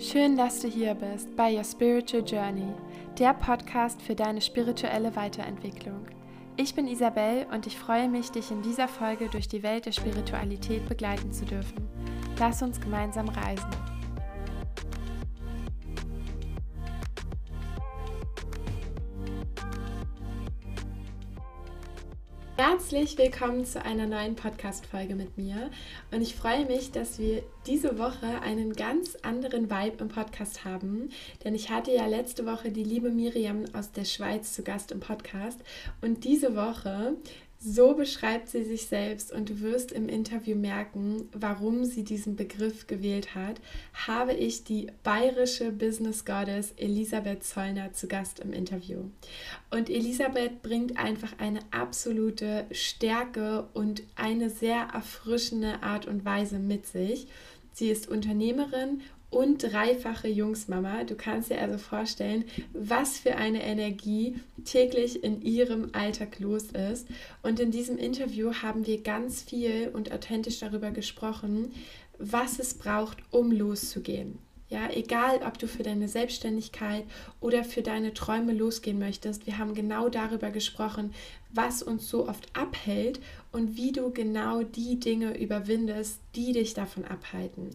Schön, dass du hier bist bei Your Spiritual Journey, der Podcast für deine spirituelle Weiterentwicklung. Ich bin Isabel und ich freue mich, dich in dieser Folge durch die Welt der Spiritualität begleiten zu dürfen. Lass uns gemeinsam reisen. Herzlich willkommen zu einer neuen Podcast-Folge mit mir. Und ich freue mich, dass wir diese Woche einen ganz anderen Vibe im Podcast haben. Denn ich hatte ja letzte Woche die liebe Miriam aus der Schweiz zu Gast im Podcast. Und diese Woche so beschreibt sie sich selbst und du wirst im Interview merken, warum sie diesen Begriff gewählt hat, habe ich die bayerische Business Goddess Elisabeth Zollner zu Gast im Interview. Und Elisabeth bringt einfach eine absolute Stärke und eine sehr erfrischende Art und Weise mit sich. Sie ist Unternehmerin und dreifache Jungsmama. Du kannst dir also vorstellen, was für eine Energie täglich in ihrem Alltag los ist. Und in diesem Interview haben wir ganz viel und authentisch darüber gesprochen, was es braucht, um loszugehen. Ja, egal, ob du für deine Selbstständigkeit oder für deine Träume losgehen möchtest, wir haben genau darüber gesprochen, was uns so oft abhält und wie du genau die Dinge überwindest, die dich davon abhalten.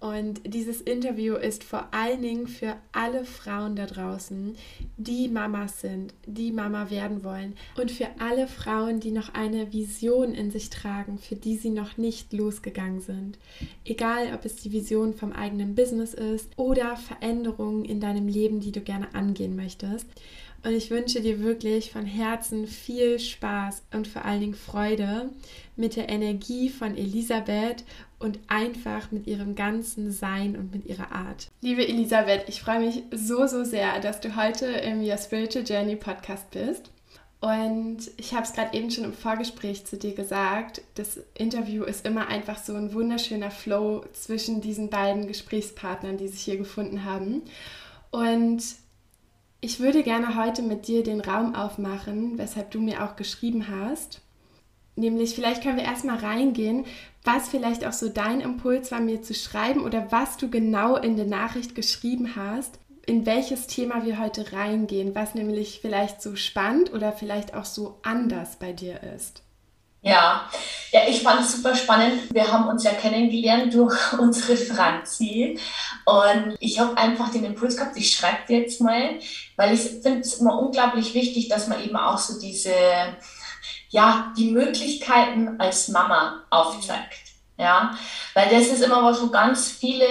Und dieses Interview ist vor allen Dingen für alle Frauen da draußen, die Mamas sind, die Mama werden wollen. Und für alle Frauen, die noch eine Vision in sich tragen, für die sie noch nicht losgegangen sind. Egal, ob es die Vision vom eigenen Business ist oder Veränderungen in deinem Leben, die du gerne angehen möchtest. Und ich wünsche dir wirklich von Herzen viel Spaß und vor allen Dingen Freude mit der Energie von Elisabeth und einfach mit ihrem ganzen Sein und mit ihrer Art. Liebe Elisabeth, ich freue mich so, so sehr, dass du heute im Your Spiritual Journey Podcast bist. Und ich habe es gerade eben schon im Vorgespräch zu dir gesagt, das Interview ist immer einfach so ein wunderschöner Flow zwischen diesen beiden Gesprächspartnern, die sich hier gefunden haben. Und ich würde gerne heute mit dir den Raum aufmachen, weshalb du mir auch geschrieben hast. Nämlich, vielleicht können wir erstmal reingehen, was vielleicht auch so dein Impuls war, mir zu schreiben oder was du genau in der Nachricht geschrieben hast, in welches Thema wir heute reingehen, was nämlich vielleicht so spannend oder vielleicht auch so anders bei dir ist. Ja, ja, ich fand es super spannend. Wir haben uns ja kennengelernt durch unsere Franzi. Und ich habe einfach den Impuls gehabt, ich schreibe jetzt mal, weil ich finde es immer unglaublich wichtig, dass man eben auch so diese, ja, die Möglichkeiten als Mama aufzeigt. Ja, weil das ist immer was, wo ganz viele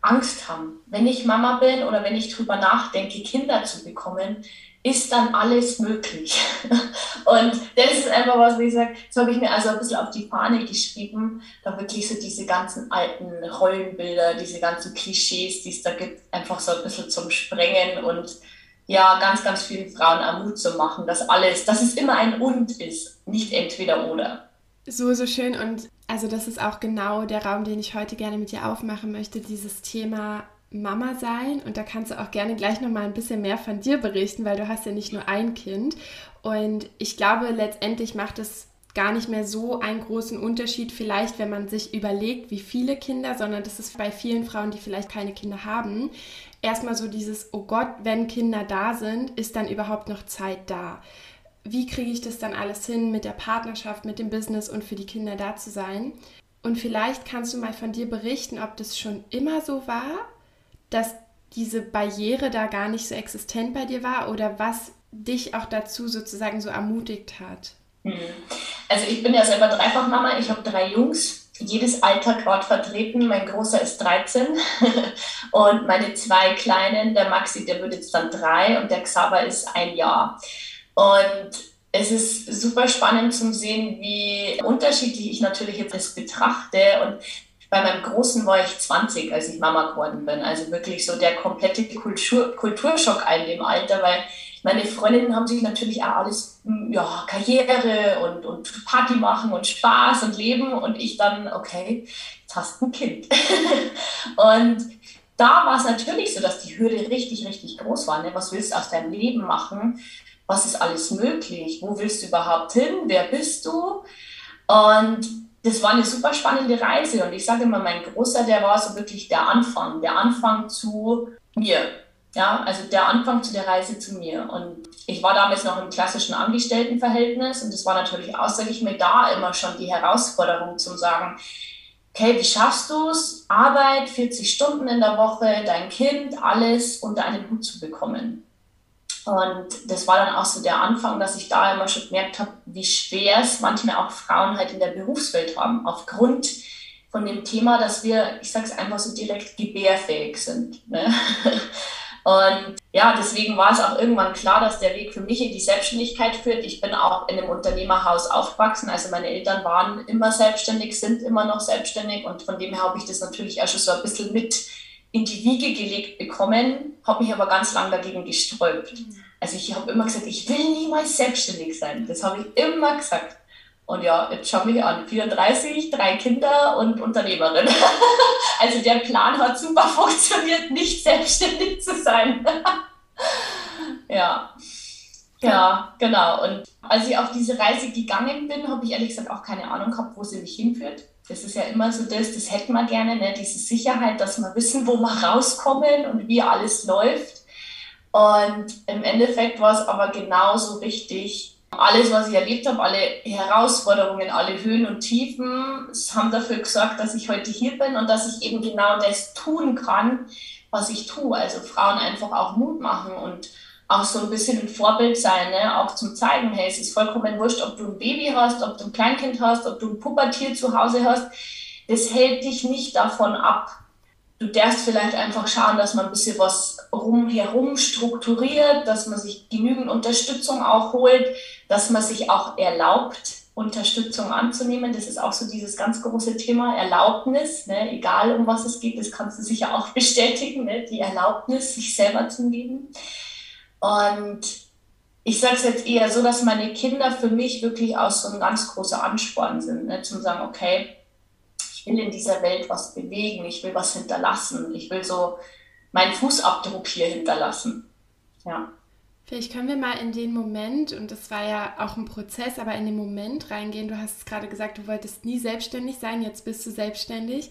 Angst haben. Wenn ich Mama bin oder wenn ich drüber nachdenke, Kinder zu bekommen, ist dann alles möglich. Und das ist einfach was, ich sage, das habe ich mir also ein bisschen auf die Fahne geschrieben, da wirklich so diese ganzen alten Rollenbilder, diese ganzen Klischees, die es da gibt, einfach so ein bisschen zum Sprengen und ja, ganz, ganz vielen Frauen auch Mut zu machen, dass alles, dass es immer ein Und ist, nicht entweder oder. So, so schön und also das ist auch genau der Raum, den ich heute gerne mit dir aufmachen möchte, dieses Thema Mama sein und da kannst du auch gerne gleich noch mal ein bisschen mehr von dir berichten, weil du hast ja nicht nur ein Kind und ich glaube letztendlich macht es gar nicht mehr so einen großen Unterschied vielleicht, wenn man sich überlegt, wie viele Kinder, sondern das ist bei vielen Frauen, die vielleicht keine Kinder haben, erstmal so dieses oh Gott, wenn Kinder da sind, ist dann überhaupt noch Zeit da? Wie kriege ich das dann alles hin mit der Partnerschaft, mit dem Business und für die Kinder da zu sein? Und vielleicht kannst du mal von dir berichten, ob das schon immer so war dass diese Barriere da gar nicht so existent bei dir war oder was dich auch dazu sozusagen so ermutigt hat? Hm. Also ich bin ja selber Dreifachmama, ich habe drei Jungs, jedes Alter gerade vertreten. Mein Großer ist 13 und meine zwei Kleinen, der Maxi, der wird jetzt dann drei und der Xaver ist ein Jahr. Und es ist super spannend zu sehen, wie unterschiedlich ich natürlich jetzt das betrachte. Und bei meinem Großen war ich 20, als ich Mama geworden bin. Also wirklich so der komplette Kultur, Kulturschock in dem Alter, weil meine Freundinnen haben sich natürlich auch alles, hm, ja, Karriere und, und Party machen und Spaß und Leben und ich dann, okay, jetzt hast du ein Kind. und da war es natürlich so, dass die Hürde richtig, richtig groß war. Ne? Was willst du aus deinem Leben machen? Was ist alles möglich? Wo willst du überhaupt hin? Wer bist du? Und das war eine super spannende Reise. Und ich sage immer, mein Großer, der war so wirklich der Anfang, der Anfang zu mir. Ja, also der Anfang zu der Reise zu mir. Und ich war damals noch im klassischen Angestelltenverhältnis und das war natürlich auch, sage ich mir, da immer schon die Herausforderung zu sagen, okay, wie schaffst du es, Arbeit, 40 Stunden in der Woche, dein Kind, alles unter einen Hut zu bekommen? Und das war dann auch so der Anfang, dass ich da immer schon gemerkt habe, wie schwer es manchmal auch Frauen halt in der Berufswelt haben, aufgrund von dem Thema, dass wir, ich sage es einfach so direkt, gebärfähig sind. Ne? Und ja, deswegen war es auch irgendwann klar, dass der Weg für mich in die Selbstständigkeit führt. Ich bin auch in einem Unternehmerhaus aufgewachsen. Also meine Eltern waren immer selbstständig, sind immer noch selbstständig. Und von dem her habe ich das natürlich auch schon so ein bisschen mit in die Wiege gelegt bekommen, habe mich aber ganz lang dagegen gesträubt. Also ich habe immer gesagt, ich will niemals selbstständig sein. Das habe ich immer gesagt. Und ja, jetzt schau mich an, 34, drei Kinder und Unternehmerin. also der Plan hat super funktioniert, nicht selbstständig zu sein. ja. Ja, genau. Und als ich auf diese Reise gegangen bin, habe ich ehrlich gesagt auch keine Ahnung gehabt, wo sie mich hinführt. Das ist ja immer so das, das hätten wir gerne, ne? diese Sicherheit, dass wir wissen, wo wir rauskommen und wie alles läuft. Und im Endeffekt war es aber genauso richtig, alles, was ich erlebt habe, alle Herausforderungen, alle Höhen und Tiefen, haben dafür gesorgt, dass ich heute hier bin und dass ich eben genau das tun kann, was ich tue. Also Frauen einfach auch Mut machen und auch so ein bisschen ein Vorbild sein, ne? auch zum Zeigen, hey, es ist vollkommen wurscht, ob du ein Baby hast, ob du ein Kleinkind hast, ob du ein Pubertier zu Hause hast. Das hält dich nicht davon ab, du darfst vielleicht einfach schauen, dass man ein bisschen was rumherum strukturiert, dass man sich genügend Unterstützung auch holt, dass man sich auch erlaubt, Unterstützung anzunehmen. Das ist auch so dieses ganz große Thema Erlaubnis, ne? egal um was es geht, das kannst du sicher auch bestätigen, ne? die Erlaubnis, sich selber zu geben. Und ich sage es jetzt eher so, dass meine Kinder für mich wirklich auch so ein ganz großer Ansporn sind, ne? zum sagen, okay, will in dieser Welt was bewegen, ich will was hinterlassen, ich will so meinen Fußabdruck hier hinterlassen. Ja. Vielleicht können wir mal in den Moment, und das war ja auch ein Prozess, aber in den Moment reingehen. Du hast gerade gesagt, du wolltest nie selbstständig sein, jetzt bist du selbstständig.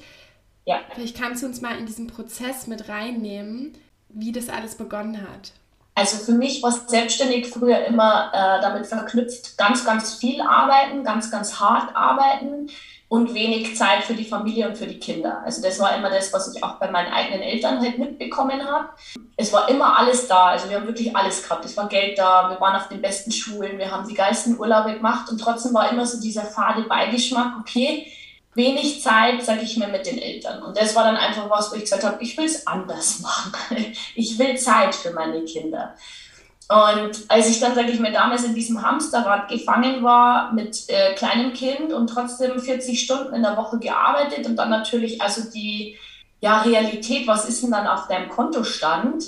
Ja. Vielleicht kannst du uns mal in diesen Prozess mit reinnehmen, wie das alles begonnen hat. Also für mich war selbstständig früher immer äh, damit verknüpft, ganz, ganz viel arbeiten, ganz, ganz hart arbeiten und wenig Zeit für die Familie und für die Kinder. Also das war immer das, was ich auch bei meinen eigenen Eltern halt mitbekommen habe. Es war immer alles da, also wir haben wirklich alles gehabt. Es war Geld da, wir waren auf den besten Schulen, wir haben die geilsten Urlaube gemacht und trotzdem war immer so dieser fade Beigeschmack, okay, wenig Zeit, sage ich mir, mit den Eltern. Und das war dann einfach was, wo ich gesagt habe, ich will es anders machen. Ich will Zeit für meine Kinder. Und als ich dann, sage ich mir, damals in diesem Hamsterrad gefangen war mit äh, kleinem Kind und trotzdem 40 Stunden in der Woche gearbeitet und dann natürlich also die ja, Realität, was ist denn dann auf deinem Kontostand,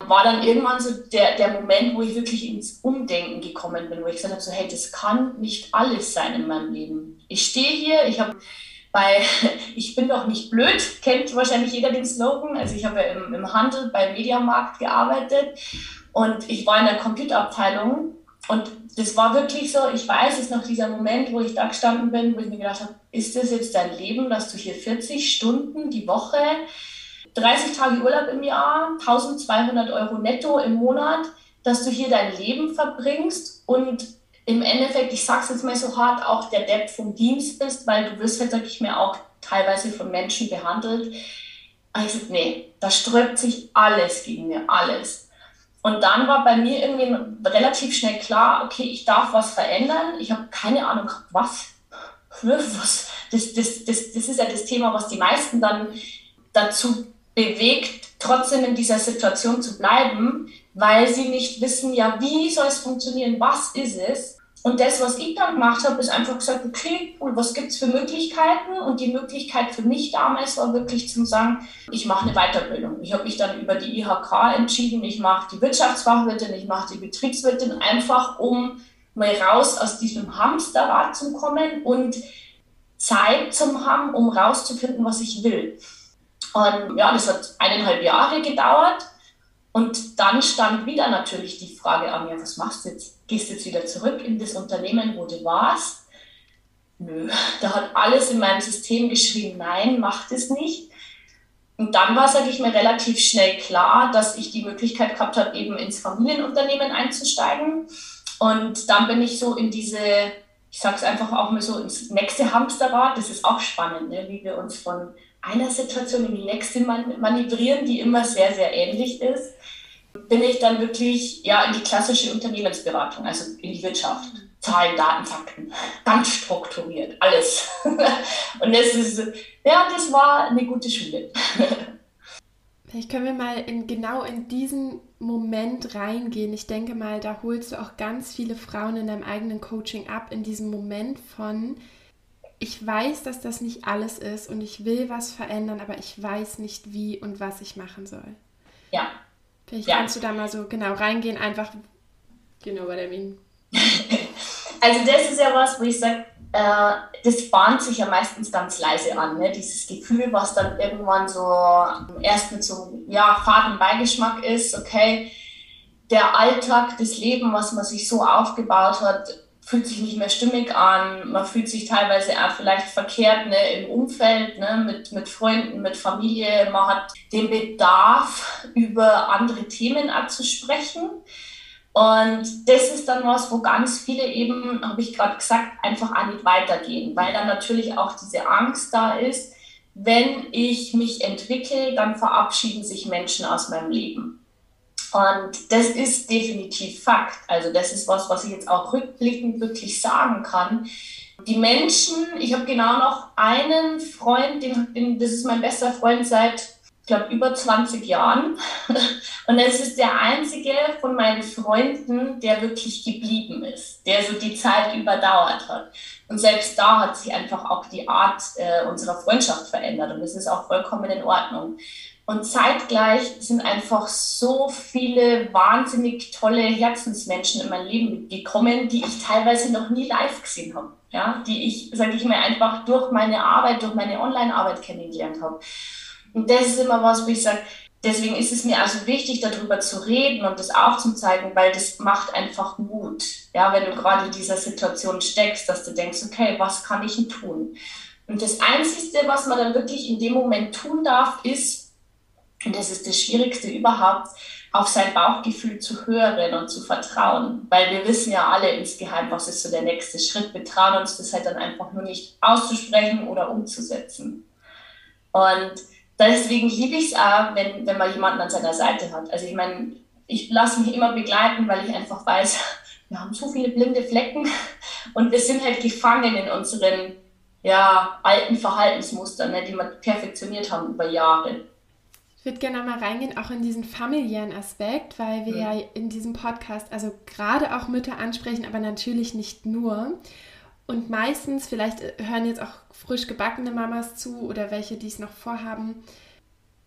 war dann irgendwann so der, der Moment, wo ich wirklich ins Umdenken gekommen bin, wo ich gesagt habe, so hey, das kann nicht alles sein in meinem Leben. Ich stehe hier, ich habe bei Ich bin doch nicht blöd, kennt wahrscheinlich jeder den Slogan. Also ich habe im, im Handel, beim Mediamarkt gearbeitet und ich war in der Computerabteilung und das war wirklich so, ich weiß, es noch dieser Moment, wo ich da gestanden bin, wo ich mir gedacht habe, ist das jetzt dein Leben, dass du hier 40 Stunden die Woche, 30 Tage Urlaub im Jahr, 1200 Euro netto im Monat, dass du hier dein Leben verbringst und im Endeffekt, ich sag's jetzt mal so hart, auch der Depp vom Dienst bist, weil du wirst halt, sag ich mir, auch teilweise von Menschen behandelt. Also, nee, da sträubt sich alles gegen mir, alles. Und dann war bei mir irgendwie relativ schnell klar, okay, ich darf was verändern. Ich habe keine Ahnung, was. was? Das, das, das, das ist ja das Thema, was die meisten dann dazu bewegt, trotzdem in dieser Situation zu bleiben, weil sie nicht wissen, ja, wie soll es funktionieren, was ist es. Und das, was ich dann gemacht habe, ist einfach gesagt, okay, cool, was gibt es für Möglichkeiten? Und die Möglichkeit für mich damals war wirklich zu sagen, ich mache eine Weiterbildung. Ich habe mich dann über die IHK entschieden, ich mache die Wirtschaftsfachwirtin, ich mache die Betriebswirtin, einfach um mal raus aus diesem Hamsterrad zu kommen und Zeit zum haben, um rauszufinden, was ich will. Und ja, das hat eineinhalb Jahre gedauert. Und dann stand wieder natürlich die Frage an, ja, was machst du jetzt? Gehst du jetzt wieder zurück in das Unternehmen, wo du warst? nö, da hat alles in meinem System geschrien, nein, mach das nicht. Und dann war, sage ich mir, relativ schnell klar, dass ich die Möglichkeit gehabt habe, eben ins Familienunternehmen einzusteigen. Und dann bin ich so in diese, ich sage es einfach auch mal so, ins nächste Hamsterrad. Das ist auch spannend, ne? wie wir uns von einer Situation in die nächste manövrieren, die immer sehr, sehr ähnlich ist. Bin ich dann wirklich ja, in die klassische Unternehmensberatung, also in die Wirtschaft. Zahlen, Daten, Fakten, ganz strukturiert, alles. Und das ist, ja, das war eine gute Schule. Vielleicht können wir mal in, genau in diesen Moment reingehen. Ich denke mal, da holst du auch ganz viele Frauen in deinem eigenen Coaching ab, in diesem Moment von, ich weiß, dass das nicht alles ist und ich will was verändern, aber ich weiß nicht, wie und was ich machen soll. Ja. Vielleicht ja. kannst du da mal so genau reingehen, einfach, you know what I mean. Also das ist ja was, wo ich sage, äh, das bahnt sich ja meistens ganz leise an, ne? dieses Gefühl, was dann irgendwann so erst mit so ja, faden Beigeschmack ist, okay, der Alltag, das Leben, was man sich so aufgebaut hat, fühlt sich nicht mehr stimmig an, man fühlt sich teilweise auch vielleicht verkehrt ne, im Umfeld, ne, mit, mit Freunden, mit Familie, man hat den Bedarf, über andere Themen anzusprechen. Und das ist dann was, wo ganz viele eben, habe ich gerade gesagt, einfach auch nicht weitergehen, weil dann natürlich auch diese Angst da ist, wenn ich mich entwickle, dann verabschieden sich Menschen aus meinem Leben. Und das ist definitiv Fakt. Also das ist was, was ich jetzt auch rückblickend wirklich sagen kann. Die Menschen, ich habe genau noch einen Freund, den, den, das ist mein bester Freund seit glaube, über 20 Jahren. Und es ist der einzige von meinen Freunden, der wirklich geblieben ist, der so die Zeit überdauert hat. Und selbst da hat sich einfach auch die Art äh, unserer Freundschaft verändert. Und das ist auch vollkommen in Ordnung. Und zeitgleich sind einfach so viele wahnsinnig tolle Herzensmenschen in mein Leben gekommen, die ich teilweise noch nie live gesehen habe. Ja, die ich, sage ich mal, einfach durch meine Arbeit, durch meine Online-Arbeit kennengelernt habe. Und das ist immer was, wo ich sage, deswegen ist es mir also wichtig, darüber zu reden und das aufzuzeigen, weil das macht einfach Mut. Ja, wenn du gerade in dieser Situation steckst, dass du denkst, okay, was kann ich denn tun? Und das Einzige, was man dann wirklich in dem Moment tun darf, ist, und das ist das Schwierigste überhaupt, auf sein Bauchgefühl zu hören und zu vertrauen. Weil wir wissen ja alle insgeheim, was ist so der nächste Schritt. Wir trauen uns das halt dann einfach nur nicht auszusprechen oder umzusetzen. Und deswegen liebe ich es auch, wenn, wenn man jemanden an seiner Seite hat. Also ich meine, ich lasse mich immer begleiten, weil ich einfach weiß, wir haben so viele blinde Flecken und wir sind halt gefangen in unseren ja, alten Verhaltensmustern, ne, die wir perfektioniert haben über Jahre. Ich würde gerne mal reingehen, auch in diesen familiären Aspekt, weil wir ja, ja in diesem Podcast also gerade auch Mütter ansprechen, aber natürlich nicht nur. Und meistens, vielleicht äh, hören jetzt auch frisch gebackene Mamas zu oder welche, die es noch vorhaben,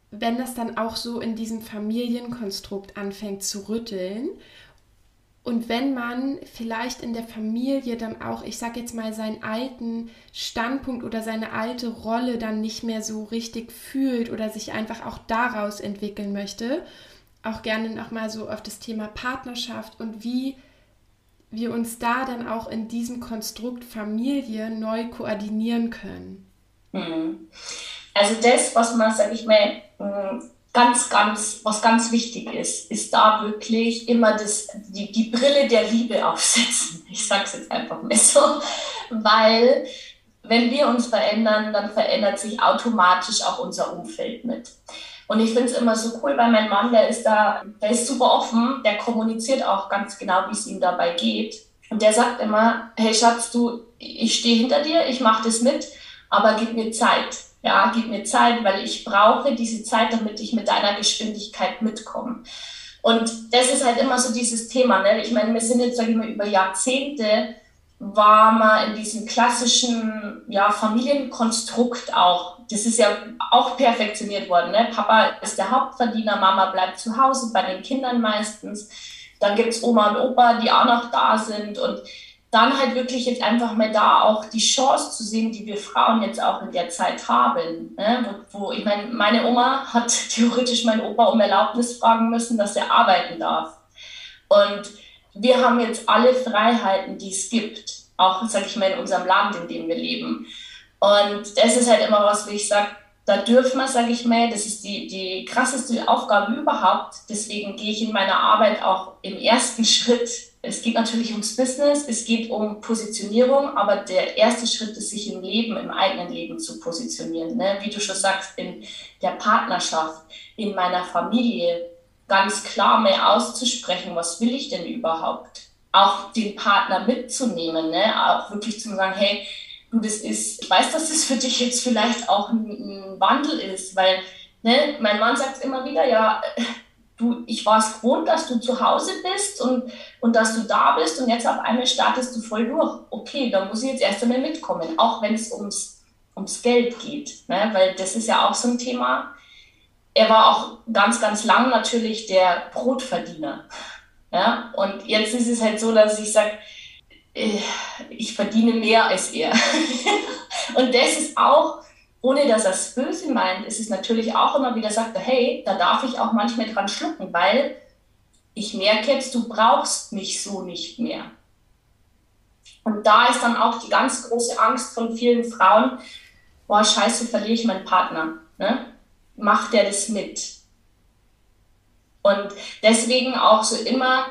wenn das dann auch so in diesem Familienkonstrukt anfängt zu rütteln und wenn man vielleicht in der Familie dann auch, ich sag jetzt mal, seinen alten Standpunkt oder seine alte Rolle dann nicht mehr so richtig fühlt oder sich einfach auch daraus entwickeln möchte, auch gerne nochmal so auf das Thema Partnerschaft und wie wir uns da dann auch in diesem Konstrukt Familie neu koordinieren können? Mhm. Also das, was man, sag ich mal, ganz, ganz, was ganz wichtig ist, ist da wirklich immer das, die, die Brille der Liebe aufsetzen. Ich sage es jetzt einfach mal so, weil wenn wir uns verändern, dann verändert sich automatisch auch unser Umfeld mit. Und ich finde es immer so cool, weil mein Mann, der ist da, der ist super offen, der kommuniziert auch ganz genau, wie es ihm dabei geht. Und der sagt immer, hey Schatz, du, ich stehe hinter dir, ich mache das mit, aber gib mir Zeit. Ja, gib mir Zeit, weil ich brauche diese Zeit, damit ich mit deiner Geschwindigkeit mitkomme. Und das ist halt immer so dieses Thema. Ne? Ich meine, wir sind jetzt, sage ich mal, über Jahrzehnte war man in diesem klassischen ja, Familienkonstrukt auch. Das ist ja auch perfektioniert worden. Ne? Papa ist der Hauptverdiener, Mama bleibt zu Hause bei den Kindern meistens. Dann gibt es Oma und Opa, die auch noch da sind. Und dann halt wirklich jetzt einfach mal da auch die Chance zu sehen, die wir Frauen jetzt auch in der Zeit haben. Ne? Wo, wo, ich meine, meine Oma hat theoretisch meinen Opa um Erlaubnis fragen müssen, dass er arbeiten darf. Und wir haben jetzt alle Freiheiten, die es gibt, auch, sag ich mal, in unserem Land, in dem wir leben. Und das ist halt immer was, wo ich sage, da dürfen wir, sage ich mal, das ist die, die krasseste Aufgabe überhaupt. Deswegen gehe ich in meiner Arbeit auch im ersten Schritt. Es geht natürlich ums Business, es geht um Positionierung, aber der erste Schritt ist, sich im Leben, im eigenen Leben zu positionieren. Ne? Wie du schon sagst, in der Partnerschaft, in meiner Familie, ganz klar mehr auszusprechen, was will ich denn überhaupt? Auch den Partner mitzunehmen, ne? auch wirklich zu sagen, hey, du, das ist, ich weiß, dass das für dich jetzt vielleicht auch ein, ein Wandel ist, weil ne, mein Mann sagt immer wieder, ja, du, ich war es gewohnt, dass du zu Hause bist und, und dass du da bist und jetzt auf einmal startest du voll durch. Okay, da muss ich jetzt erst einmal mitkommen, auch wenn es ums, ums Geld geht, ne? weil das ist ja auch so ein Thema. Er war auch ganz, ganz lang natürlich der Brotverdiener. Ja? Und jetzt ist es halt so, dass ich sage, äh, ich verdiene mehr als er. und das ist auch, ohne dass er es böse meint, ist es natürlich auch immer wieder sagt, hey, da darf ich auch manchmal dran schlucken, weil ich merke jetzt, du brauchst mich so nicht mehr. Und da ist dann auch die ganz große Angst von vielen Frauen, boah, scheiße, verliere ich meinen Partner. Ne? Macht der das mit? Und deswegen auch so immer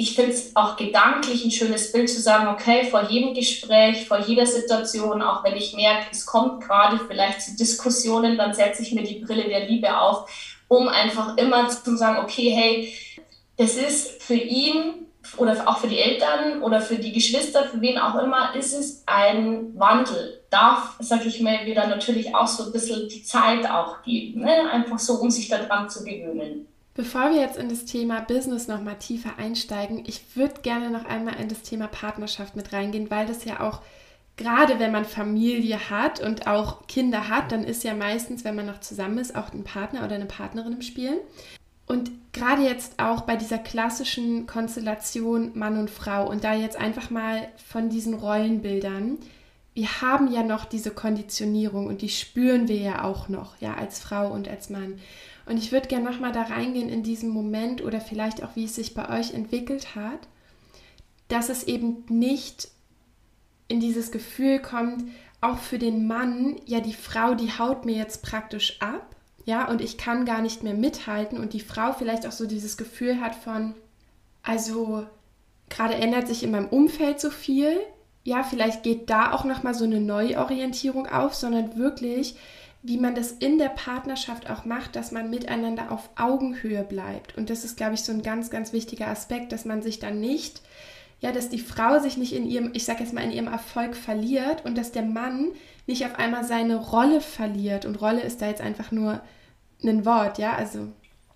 ich finde es auch gedanklich ein schönes Bild zu sagen, okay, vor jedem Gespräch, vor jeder Situation, auch wenn ich merke, es kommt gerade vielleicht zu Diskussionen, dann setze ich mir die Brille der Liebe auf, um einfach immer zu sagen, okay, hey, das ist für ihn oder auch für die Eltern oder für die Geschwister, für wen auch immer, ist es ein Wandel. Darf, sage ich mal, wieder natürlich auch so ein bisschen die Zeit auch geben, ne? einfach so, um sich daran zu gewöhnen. Bevor wir jetzt in das Thema Business noch mal tiefer einsteigen, ich würde gerne noch einmal in das Thema Partnerschaft mit reingehen, weil das ja auch gerade wenn man Familie hat und auch Kinder hat, dann ist ja meistens, wenn man noch zusammen ist, auch ein Partner oder eine Partnerin im Spiel. Und gerade jetzt auch bei dieser klassischen Konstellation Mann und Frau und da jetzt einfach mal von diesen Rollenbildern, wir haben ja noch diese Konditionierung und die spüren wir ja auch noch, ja, als Frau und als Mann. Und ich würde gerne nochmal da reingehen in diesem Moment oder vielleicht auch, wie es sich bei euch entwickelt hat, dass es eben nicht in dieses Gefühl kommt, auch für den Mann, ja, die Frau, die haut mir jetzt praktisch ab, ja, und ich kann gar nicht mehr mithalten und die Frau vielleicht auch so dieses Gefühl hat von, also gerade ändert sich in meinem Umfeld so viel, ja, vielleicht geht da auch nochmal so eine Neuorientierung auf, sondern wirklich wie man das in der Partnerschaft auch macht, dass man miteinander auf Augenhöhe bleibt. Und das ist, glaube ich, so ein ganz, ganz wichtiger Aspekt, dass man sich dann nicht, ja, dass die Frau sich nicht in ihrem, ich sage jetzt mal, in ihrem Erfolg verliert und dass der Mann nicht auf einmal seine Rolle verliert. Und Rolle ist da jetzt einfach nur ein Wort, ja, also.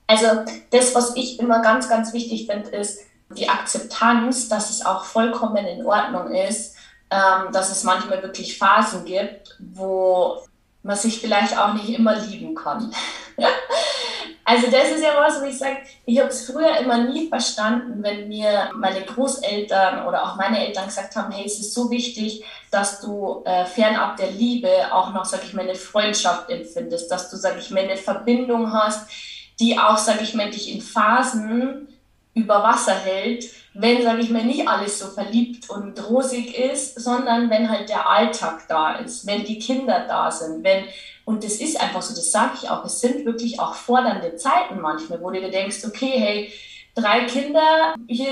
Also das, was ich immer ganz, ganz wichtig finde, ist die Akzeptanz, dass es auch vollkommen in Ordnung ist, ähm, dass es manchmal wirklich Phasen gibt, wo man sich vielleicht auch nicht immer lieben kann. also das ist ja was, wo ich sage, ich habe es früher immer nie verstanden, wenn mir meine Großeltern oder auch meine Eltern gesagt haben, hey, es ist so wichtig, dass du äh, fernab der Liebe auch noch, sage ich mal, eine Freundschaft empfindest, dass du, sage ich mal, eine Verbindung hast, die auch, sage ich mal, dich in Phasen über Wasser hält, wenn, sage ich mal, nicht alles so verliebt und rosig ist, sondern wenn halt der Alltag da ist, wenn die Kinder da sind, wenn, und das ist einfach so, das sage ich auch, es sind wirklich auch fordernde Zeiten manchmal, wo du dir denkst, okay, hey, drei Kinder hier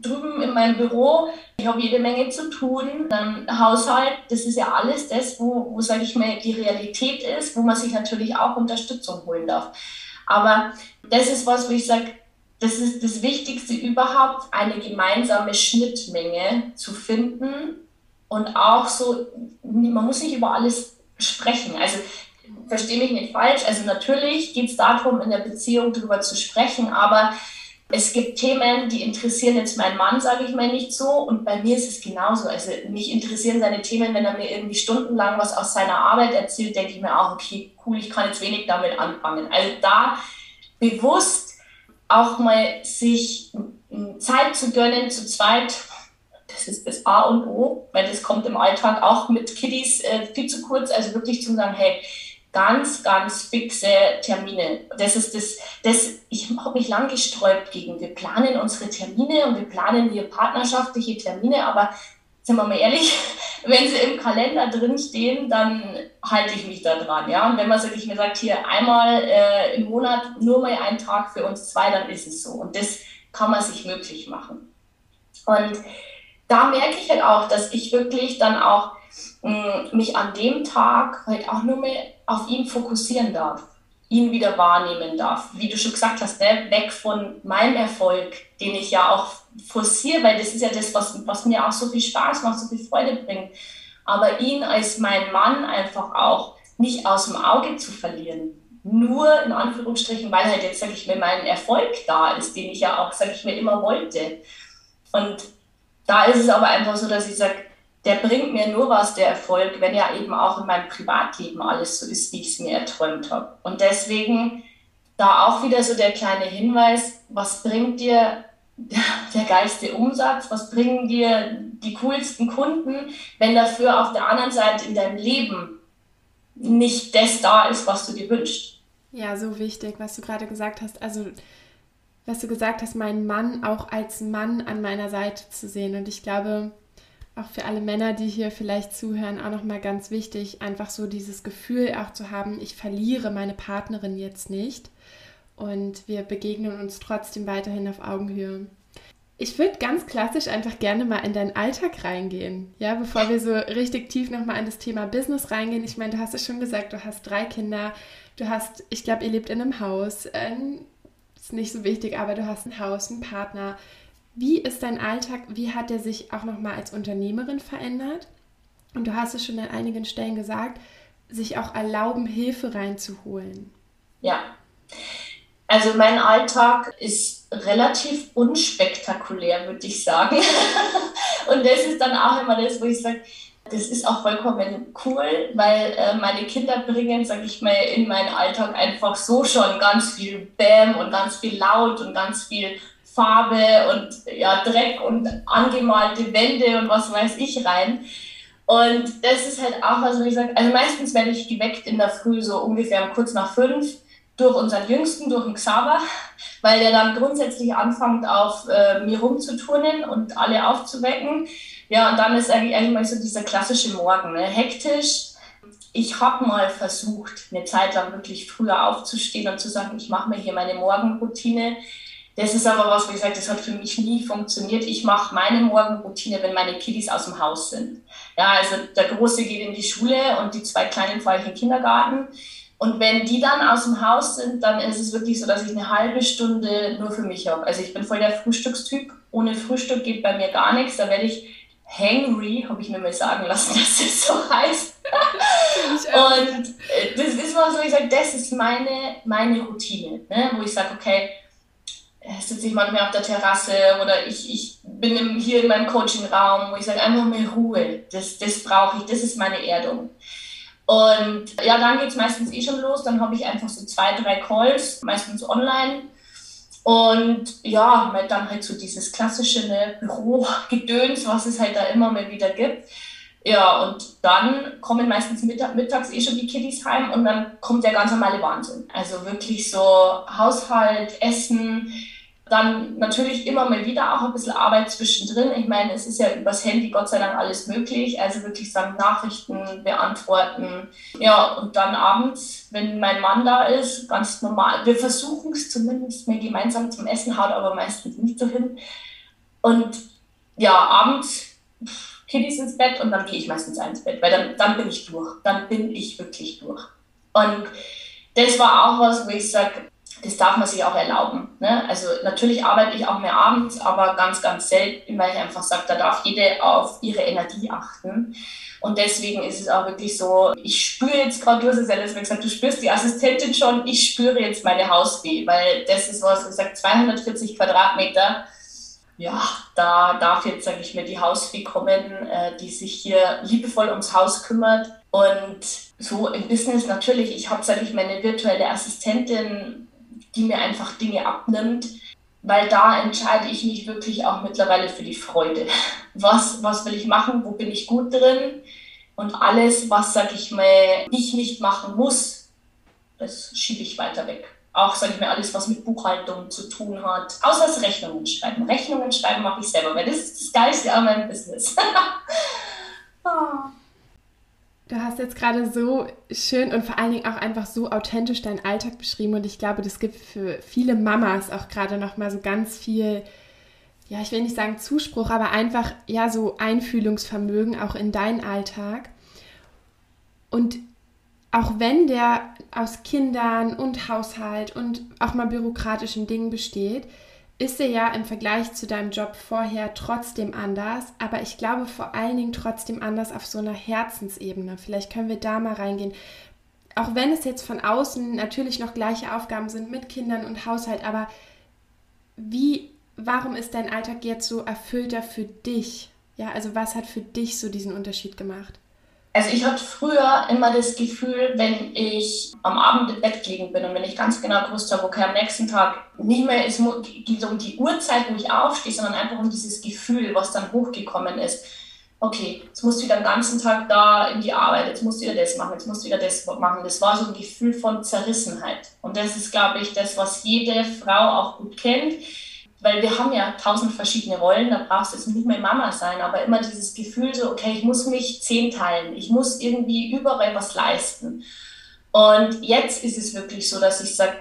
drüben in meinem Büro, ich habe jede Menge zu tun, dann Haushalt, das ist ja alles das, wo, wo sage ich mal, die Realität ist, wo man sich natürlich auch Unterstützung holen darf. Aber das ist was, wo ich sage, das ist das Wichtigste überhaupt, eine gemeinsame Schnittmenge zu finden und auch so, man muss nicht über alles sprechen. Also verstehe mich nicht falsch, also natürlich geht es darum, in der Beziehung darüber zu sprechen, aber es gibt Themen, die interessieren jetzt meinen Mann, sage ich mal, nicht so. Und bei mir ist es genauso. Also mich interessieren seine Themen, wenn er mir irgendwie stundenlang was aus seiner Arbeit erzählt, denke ich mir auch, okay, cool, ich kann jetzt wenig damit anfangen. Also da bewusst auch mal sich Zeit zu gönnen, zu zweit, das ist das A und O, weil das kommt im Alltag auch mit Kiddies äh, viel zu kurz. Also wirklich zu sagen, hey, ganz, ganz fixe Termine. Das ist das, das ich habe mich lang gesträubt gegen, wir planen unsere Termine und wir planen hier partnerschaftliche Termine, aber sind wir mal ehrlich, wenn sie im Kalender drin stehen, dann halte ich mich da dran. Ja? Und wenn man sich mir sagt, hier einmal äh, im Monat nur mal ein Tag für uns zwei, dann ist es so. Und das kann man sich möglich machen. Und da merke ich halt auch, dass ich wirklich dann auch mh, mm, mich an dem Tag halt auch nur mehr auf ihn fokussieren darf, ihn wieder wahrnehmen darf. Wie du schon gesagt hast, ne? weg von meinem Erfolg, den ich ja auch forciere, weil das ist ja das, was, was mir auch so viel Spaß macht, so viel Freude bringt. Aber ihn als mein Mann einfach auch nicht aus dem Auge zu verlieren. Nur in Anführungsstrichen, weil halt jetzt, sage ich mir, mein Erfolg da ist, den ich ja auch, sage ich mir, immer wollte. Und da ist es aber einfach so, dass ich sage, der bringt mir nur was, der Erfolg, wenn ja eben auch in meinem Privatleben alles so ist, wie ich es mir erträumt habe. Und deswegen da auch wieder so der kleine Hinweis, was bringt dir der geilste Umsatz, was bringen dir die coolsten Kunden, wenn dafür auf der anderen Seite in deinem Leben nicht das da ist, was du dir wünschst. Ja, so wichtig, was du gerade gesagt hast. Also, was du gesagt hast, meinen Mann auch als Mann an meiner Seite zu sehen. Und ich glaube, auch für alle Männer, die hier vielleicht zuhören, auch nochmal ganz wichtig, einfach so dieses Gefühl auch zu haben, ich verliere meine Partnerin jetzt nicht und wir begegnen uns trotzdem weiterhin auf Augenhöhe. Ich würde ganz klassisch einfach gerne mal in deinen Alltag reingehen, ja, bevor wir so richtig tief nochmal in das Thema Business reingehen. Ich meine, du hast es schon gesagt, du hast drei Kinder, du hast, ich glaube, ihr lebt in einem Haus, ähm, ist nicht so wichtig, aber du hast ein Haus, einen Partner. Wie ist dein Alltag? Wie hat er sich auch nochmal als Unternehmerin verändert? Und du hast es schon an einigen Stellen gesagt, sich auch erlauben, Hilfe reinzuholen. Ja. Also mein Alltag ist relativ unspektakulär, würde ich sagen. Und das ist dann auch immer das, wo ich sage, das ist auch vollkommen cool, weil äh, meine Kinder bringen, sage ich mal, in meinen Alltag einfach so schon ganz viel Bäm und ganz viel Laut und ganz viel Farbe und ja, Dreck und angemalte Wände und was weiß ich rein. Und das ist halt auch was, wo ich sage, also meistens werde ich geweckt in der Früh so ungefähr kurz nach fünf durch unseren Jüngsten, durch den Xaver, weil der dann grundsätzlich anfängt, auf äh, mir rumzuturnen und alle aufzuwecken. Ja, und dann ist eigentlich, eigentlich mal so dieser klassische Morgen, ne? hektisch. Ich habe mal versucht, eine Zeit lang wirklich früher aufzustehen und zu sagen, ich mache mir hier meine Morgenroutine. Das ist aber was, wie gesagt, das hat für mich nie funktioniert. Ich mache meine Morgenroutine, wenn meine Kiddies aus dem Haus sind. Ja, also der Große geht in die Schule und die zwei Kleinen fahre ich in den Kindergarten. Und wenn die dann aus dem Haus sind, dann ist es wirklich so, dass ich eine halbe Stunde nur für mich habe. Also ich bin voll der Frühstückstyp. Ohne Frühstück geht bei mir gar nichts. Da werde ich hangry, habe ich mir mal sagen lassen, dass das so heißt. und äh, das ist was, wo ich sage, das ist meine, meine Routine. Ne? Wo ich sage, okay, sitze ich manchmal auf der Terrasse oder ich, ich bin im, hier in meinem Coaching-Raum, wo ich sage, einfach mal Ruhe. Das, das brauche ich, das ist meine Erdung. Und ja, dann geht es meistens eh schon los. Dann habe ich einfach so zwei, drei Calls, meistens online. Und ja, dann halt so dieses klassische ne, Bürogedöns, was es halt da immer mal wieder gibt. Ja, und dann kommen meistens mittag, mittags eh schon die Kiddies heim und dann kommt der ganz normale Wahnsinn. Also wirklich so Haushalt, Essen, dann natürlich immer mal wieder auch ein bisschen Arbeit zwischendrin. Ich meine, es ist ja übers Handy Gott sei Dank alles möglich. Also wirklich sagen, Nachrichten beantworten. Ja, und dann abends, wenn mein Mann da ist, ganz normal. Wir versuchen es zumindest mal gemeinsam zum Essen, haut aber meistens nicht so hin. Und ja, abends Kiddies ins Bett und dann gehe ich meistens ins Bett, weil dann, dann bin ich durch. Dann bin ich wirklich durch. Und das war auch was, wo ich sage, das darf man sich auch erlauben. Ne? Also natürlich arbeite ich auch mehr abends, aber ganz, ganz selten, weil ich einfach sage, da darf jede auf ihre Energie achten. Und deswegen ist es auch wirklich so, ich spüre jetzt gerade, du hast es ja letztes Mal gesagt, du spürst die Assistentin schon, ich spüre jetzt meine Hausweh, weil das ist was, ich sage, 240 Quadratmeter, ja, da darf jetzt, sage ich mir, die Hausfee kommen, äh, die sich hier liebevoll ums Haus kümmert. Und so im Business natürlich, ich habe, sage ich, meine virtuelle Assistentin, die mir einfach Dinge abnimmt, weil da entscheide ich mich wirklich auch mittlerweile für die Freude. Was, was will ich machen? Wo bin ich gut drin? Und alles, was, sag ich mal, ich nicht machen muss, das schiebe ich weiter weg. Auch, sage ich mal, alles, was mit Buchhaltung zu tun hat. Außer das Rechnungen schreiben. Rechnungen schreiben mache ich selber, weil das ist das Geilste an meinem Business. oh. Du hast jetzt gerade so schön und vor allen Dingen auch einfach so authentisch deinen Alltag beschrieben und ich glaube, das gibt für viele Mamas auch gerade noch mal so ganz viel, ja, ich will nicht sagen Zuspruch, aber einfach ja so Einfühlungsvermögen auch in deinen Alltag. Und auch wenn der aus Kindern und Haushalt und auch mal bürokratischen Dingen besteht, ist er ja im Vergleich zu deinem Job vorher trotzdem anders, aber ich glaube vor allen Dingen trotzdem anders auf so einer Herzensebene. Vielleicht können wir da mal reingehen. Auch wenn es jetzt von außen natürlich noch gleiche Aufgaben sind mit Kindern und Haushalt, aber wie, warum ist dein Alltag jetzt so erfüllter für dich? Ja, also was hat für dich so diesen Unterschied gemacht? Also ich hatte früher immer das Gefühl, wenn ich am Abend im Bett gelegen bin und wenn ich ganz genau gewusst habe, okay, am nächsten Tag nicht mehr es geht um die Uhrzeit, wo ich aufstehe, sondern einfach um dieses Gefühl, was dann hochgekommen ist. Okay, jetzt musst du wieder den ganzen Tag da in die Arbeit, jetzt musst du wieder das machen, jetzt musst du wieder das machen. Das war so ein Gefühl von Zerrissenheit. Und das ist, glaube ich, das, was jede Frau auch gut kennt weil wir haben ja tausend verschiedene Rollen, da brauchst du jetzt nicht mehr Mama sein, aber immer dieses Gefühl so, okay, ich muss mich zehnteilen, ich muss irgendwie überall was leisten. Und jetzt ist es wirklich so, dass ich sage,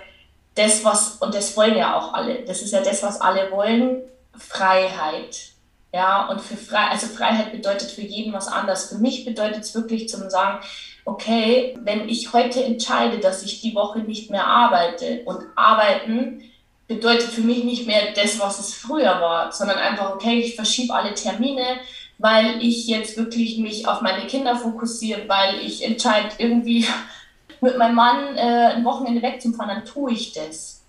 das was, und das wollen ja auch alle, das ist ja das, was alle wollen, Freiheit. Ja, und für frei, also Freiheit bedeutet für jeden was anderes. Für mich bedeutet es wirklich zum sagen, okay, wenn ich heute entscheide, dass ich die Woche nicht mehr arbeite und arbeiten bedeutet für mich nicht mehr das, was es früher war, sondern einfach, okay, ich verschiebe alle Termine, weil ich jetzt wirklich mich auf meine Kinder fokussiere, weil ich entscheide, irgendwie mit meinem Mann äh, ein Wochenende wegzufahren, dann tue ich das.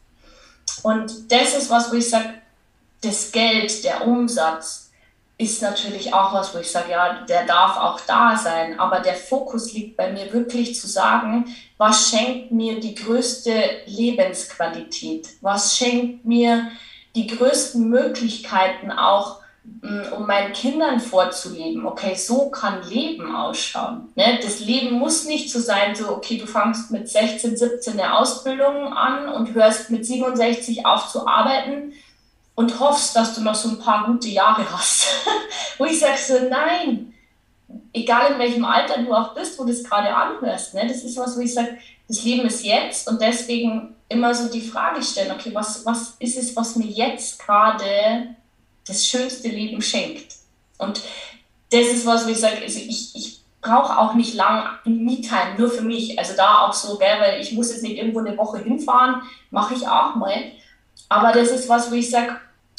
Und das ist was, wo ich sage, das Geld, der Umsatz, ist natürlich auch was, wo ich sage, ja, der darf auch da sein. Aber der Fokus liegt bei mir wirklich zu sagen, was schenkt mir die größte Lebensqualität? Was schenkt mir die größten Möglichkeiten auch, mm, um meinen Kindern vorzuleben? Okay, so kann Leben ausschauen. Ne? Das Leben muss nicht so sein, so, okay, du fangst mit 16, 17 eine Ausbildung an und hörst mit 67 auf zu arbeiten und hoffst, dass du noch so ein paar gute Jahre hast. wo ich sage so, nein, egal in welchem Alter du auch bist, wo du es gerade anhörst, ne, das ist was, wo ich sage, das Leben ist jetzt und deswegen immer so die Frage stellen, okay, was, was ist es, was mir jetzt gerade das schönste Leben schenkt? Und das ist was, wo ich sage, also ich, ich brauche auch nicht lang Me-Time, nur für mich. Also da auch so, gell, weil ich muss jetzt nicht irgendwo eine Woche hinfahren, mache ich auch mal. Aber das ist was, wo ich sage,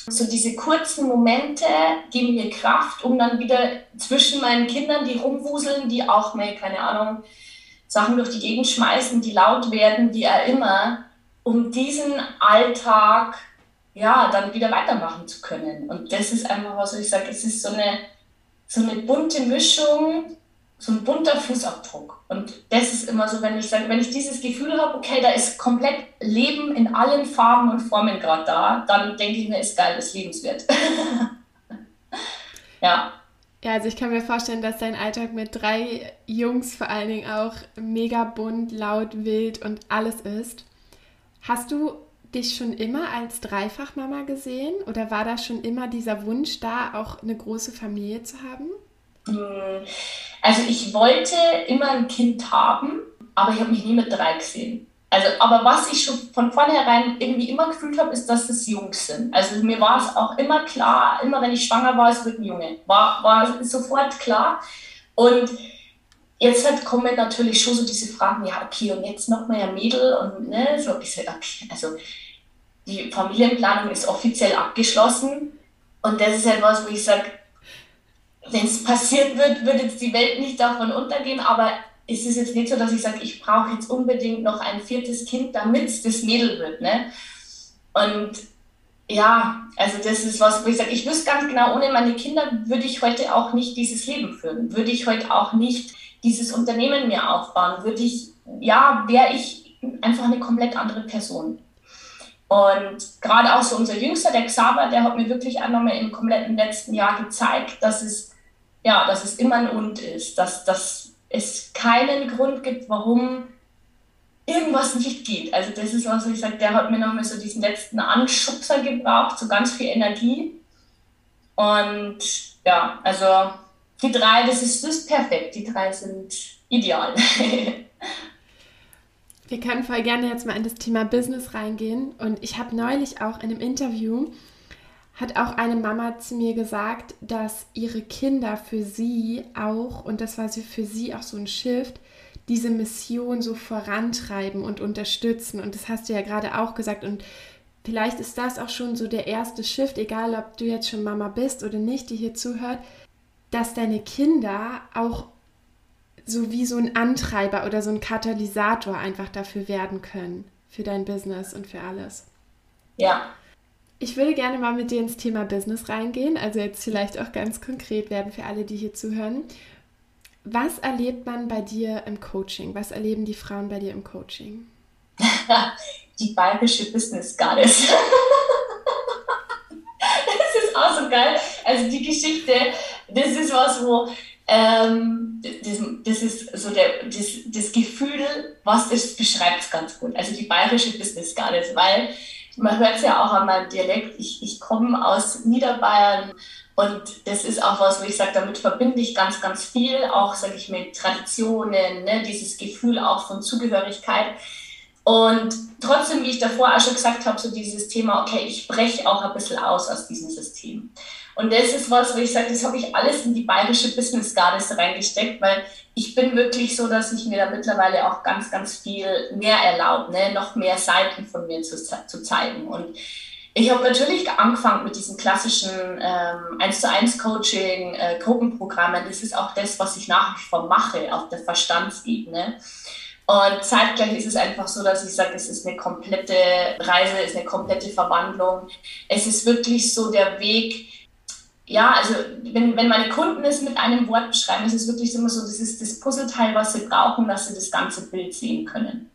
so diese kurzen Momente geben mir Kraft, um dann wieder zwischen meinen Kindern, die rumwuseln, die auch mal, keine Ahnung, Sachen durch die Gegend schmeißen, die laut werden, wie auch immer, um diesen Alltag ja dann wieder weitermachen zu können. Und das ist einfach was, wo ich sage, es ist so eine, so eine bunte Mischung so ein bunter Fußabdruck. Und das ist immer so, wenn ich sage, wenn ich dieses Gefühl habe, okay, da ist komplett Leben in allen Farben und Formen gerade da, dann denke ich mir, ist geil, ist lebenswert. ja. Ja, also ich kann mir vorstellen, dass dein Alltag mit drei Jungs vor allen Dingen auch mega bunt, laut, wild und alles ist. Hast du dich schon immer als Dreifachmama gesehen oder war da schon immer dieser Wunsch da, auch eine große Familie zu haben? Hm, also ich wollte immer ein Kind haben, aber ich habe mich nie mit drei gesehen. Also, aber was ich schon von vornherein irgendwie immer gefühlt habe, ist, dass es Jungs sind. Also mir war es auch immer klar, immer wenn ich schwanger war, es wird ein Junge. War, war sofort klar. Und jetzt halt kommen natürlich schon so diese Fragen, ja, okay, und jetzt noch mal ein Mädel und ne, so ich sag, okay, also die Familienplanung ist offiziell abgeschlossen. Und das ist halt was, wo ich sage, wenn es passieren wird, wird jetzt die Welt nicht davon untergehen, aber es ist jetzt nicht so, dass ich sage, ich brauche jetzt unbedingt noch ein viertes Kind, damit es das Mädel wird. Ne? Und ja, also das ist was, wo ich sage, ich wüsste ganz genau, ohne meine Kinder würde ich heute auch nicht dieses Leben führen, würde ich heute auch nicht dieses Unternehmen mehr aufbauen, würde ich, ja, wäre ich einfach eine komplett andere Person. Und gerade auch so unser Jüngster, der Xaver, der hat mir wirklich nochmal im kompletten letzten Jahr gezeigt, dass es ja, dass es immer ein Und ist, dass, dass es keinen Grund gibt, warum irgendwas nicht geht. Also das ist was, ich sage, der hat mir nochmal so diesen letzten Anschubser gebraucht, so ganz viel Energie. Und ja, also die drei, das ist, das ist perfekt. Die drei sind ideal. Wir können voll gerne jetzt mal in das Thema Business reingehen. Und ich habe neulich auch in einem Interview, hat auch eine Mama zu mir gesagt, dass ihre Kinder für sie auch, und das war für sie auch so ein Shift, diese Mission so vorantreiben und unterstützen. Und das hast du ja gerade auch gesagt. Und vielleicht ist das auch schon so der erste Shift, egal ob du jetzt schon Mama bist oder nicht, die hier zuhört, dass deine Kinder auch so wie so ein Antreiber oder so ein Katalysator einfach dafür werden können, für dein Business und für alles. Ja. Ich würde gerne mal mit dir ins Thema Business reingehen, also jetzt vielleicht auch ganz konkret werden für alle, die hier zuhören. Was erlebt man bei dir im Coaching? Was erleben die Frauen bei dir im Coaching? die bayerische Business Goddess. das ist auch so geil. Also die Geschichte, das ist was, wo ähm, das, das, ist so der, das, das Gefühl, was das beschreibt es ganz gut. Also die bayerische Business Goddess, weil man hört es ja auch an meinem Dialekt, ich, ich komme aus Niederbayern und das ist auch was, wo ich sage, damit verbinde ich ganz, ganz viel, auch, sage ich, mit Traditionen, ne, dieses Gefühl auch von Zugehörigkeit. Und trotzdem, wie ich davor auch schon gesagt habe, so dieses Thema, okay, ich breche auch ein bisschen aus aus diesem System. Und das ist was, wo ich sage, das habe ich alles in die bayerische Business Goddess reingesteckt, weil ich bin wirklich so, dass ich mir da mittlerweile auch ganz, ganz viel mehr erlaube, ne? noch mehr Seiten von mir zu, zu zeigen. Und ich habe natürlich angefangen mit diesen klassischen ähm, 1 zu 1 Coaching, äh, Gruppenprogrammen. Das ist auch das, was ich nach wie vor mache auf der Verstandsebene. Und zeitgleich ist es einfach so, dass ich sage, es ist eine komplette Reise, es ist eine komplette Verwandlung. Es ist wirklich so der Weg, ja, also wenn, wenn meine Kunden es mit einem Wort beschreiben, ist es wirklich immer so, das ist das Puzzleteil, was sie brauchen, dass sie das ganze Bild sehen können.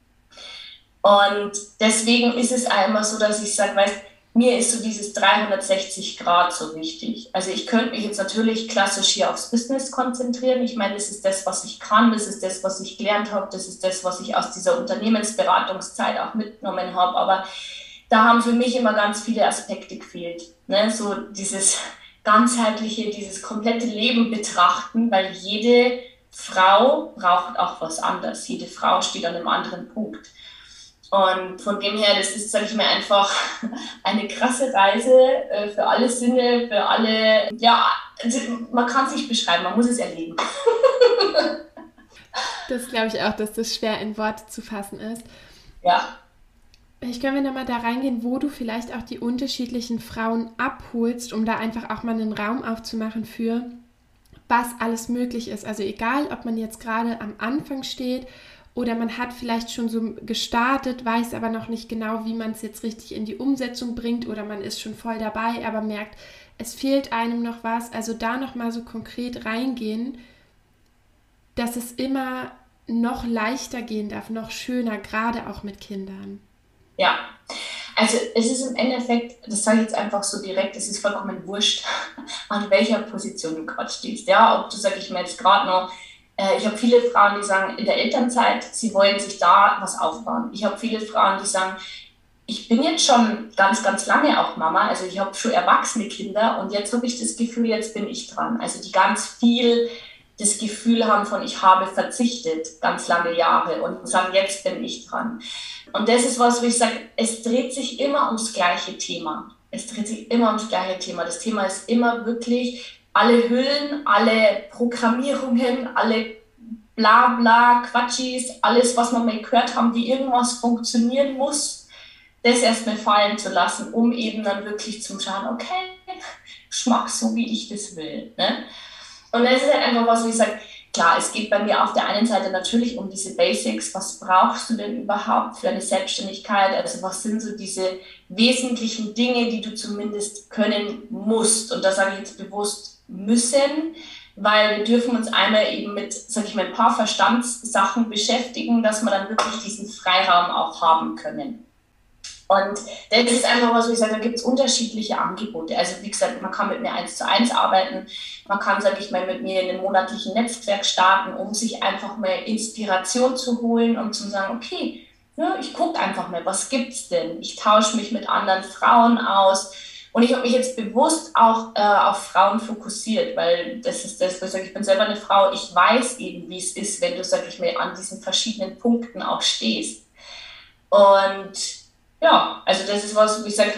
Und deswegen ist es einmal so, dass ich sage, weißt mir ist so dieses 360 Grad so wichtig. Also ich könnte mich jetzt natürlich klassisch hier aufs Business konzentrieren. Ich meine, das ist das, was ich kann, das ist das, was ich gelernt habe, das ist das, was ich aus dieser Unternehmensberatungszeit auch mitgenommen habe. Aber da haben für mich immer ganz viele Aspekte gefehlt. Ne? So dieses ganzheitliche, dieses komplette Leben betrachten, weil jede Frau braucht auch was anderes. Jede Frau steht an einem anderen Punkt. Und von dem her, das ist, sage ich mal, einfach eine krasse Reise äh, für alle Sinne, für alle, ja, also man kann es nicht beschreiben, man muss es erleben. das glaube ich auch, dass das schwer in Worte zu fassen ist. Ja. Ich können wir nochmal da reingehen, wo du vielleicht auch die unterschiedlichen Frauen abholst, um da einfach auch mal einen Raum aufzumachen für, was alles möglich ist. Also egal, ob man jetzt gerade am Anfang steht oder man hat vielleicht schon so gestartet, weiß aber noch nicht genau, wie man es jetzt richtig in die Umsetzung bringt oder man ist schon voll dabei, aber merkt, es fehlt einem noch was. Also da noch mal so konkret reingehen, dass es immer noch leichter gehen darf, noch schöner, gerade auch mit Kindern. Ja, also es ist im Endeffekt, das sage ich jetzt einfach so direkt, es ist vollkommen wurscht, an welcher Position du gerade stehst. Ja, ob du, sag ich mal, jetzt gerade noch äh, ich habe viele Frauen, die sagen, in der Elternzeit, sie wollen sich da was aufbauen. Ich habe viele Frauen, die sagen, ich bin jetzt schon ganz, ganz lange auch Mama, also ich habe schon erwachsene Kinder und jetzt habe ich das Gefühl, jetzt bin ich dran. Also die ganz viel das Gefühl haben von, ich habe verzichtet ganz lange Jahre und sagen, jetzt bin ich dran. Und das ist was, wo ich sage, es dreht sich immer ums gleiche Thema. Es dreht sich immer ums gleiche Thema. Das Thema ist immer wirklich, alle Hüllen, alle Programmierungen, alle bla bla Quatschis, alles, was wir mal gehört haben, wie irgendwas funktionieren muss, das erstmal fallen zu lassen, um eben dann wirklich zu schauen, okay, Geschmack so, wie ich das will. Ne? Und das ist halt einfach was, wo ich sage, klar, es geht bei mir auf der einen Seite natürlich um diese Basics. Was brauchst du denn überhaupt für eine Selbstständigkeit? Also was sind so diese wesentlichen Dinge, die du zumindest können musst? Und da sage ich jetzt bewusst müssen, weil wir dürfen uns einmal eben mit, sag ich mal, ein paar Verstandssachen beschäftigen, dass wir dann wirklich diesen Freiraum auch haben können. Und das ist einfach was, wo ich sage, da gibt es unterschiedliche Angebote. Also wie gesagt, man kann mit mir eins zu eins arbeiten, man kann, sage ich mal, mit mir in einem monatlichen Netzwerk starten, um sich einfach mal Inspiration zu holen und zu sagen, okay, Ja, ich gucke einfach mal, was gibt's denn? Ich tausche mich mit anderen Frauen aus. Und ich habe mich jetzt bewusst auch äh, auf Frauen fokussiert, weil das ist das, was ich sage, ich bin selber eine Frau, ich weiß eben, wie es ist, wenn du, sag ich mal, an diesen verschiedenen Punkten auch stehst. Und ja, also das ist was, wo ich sage,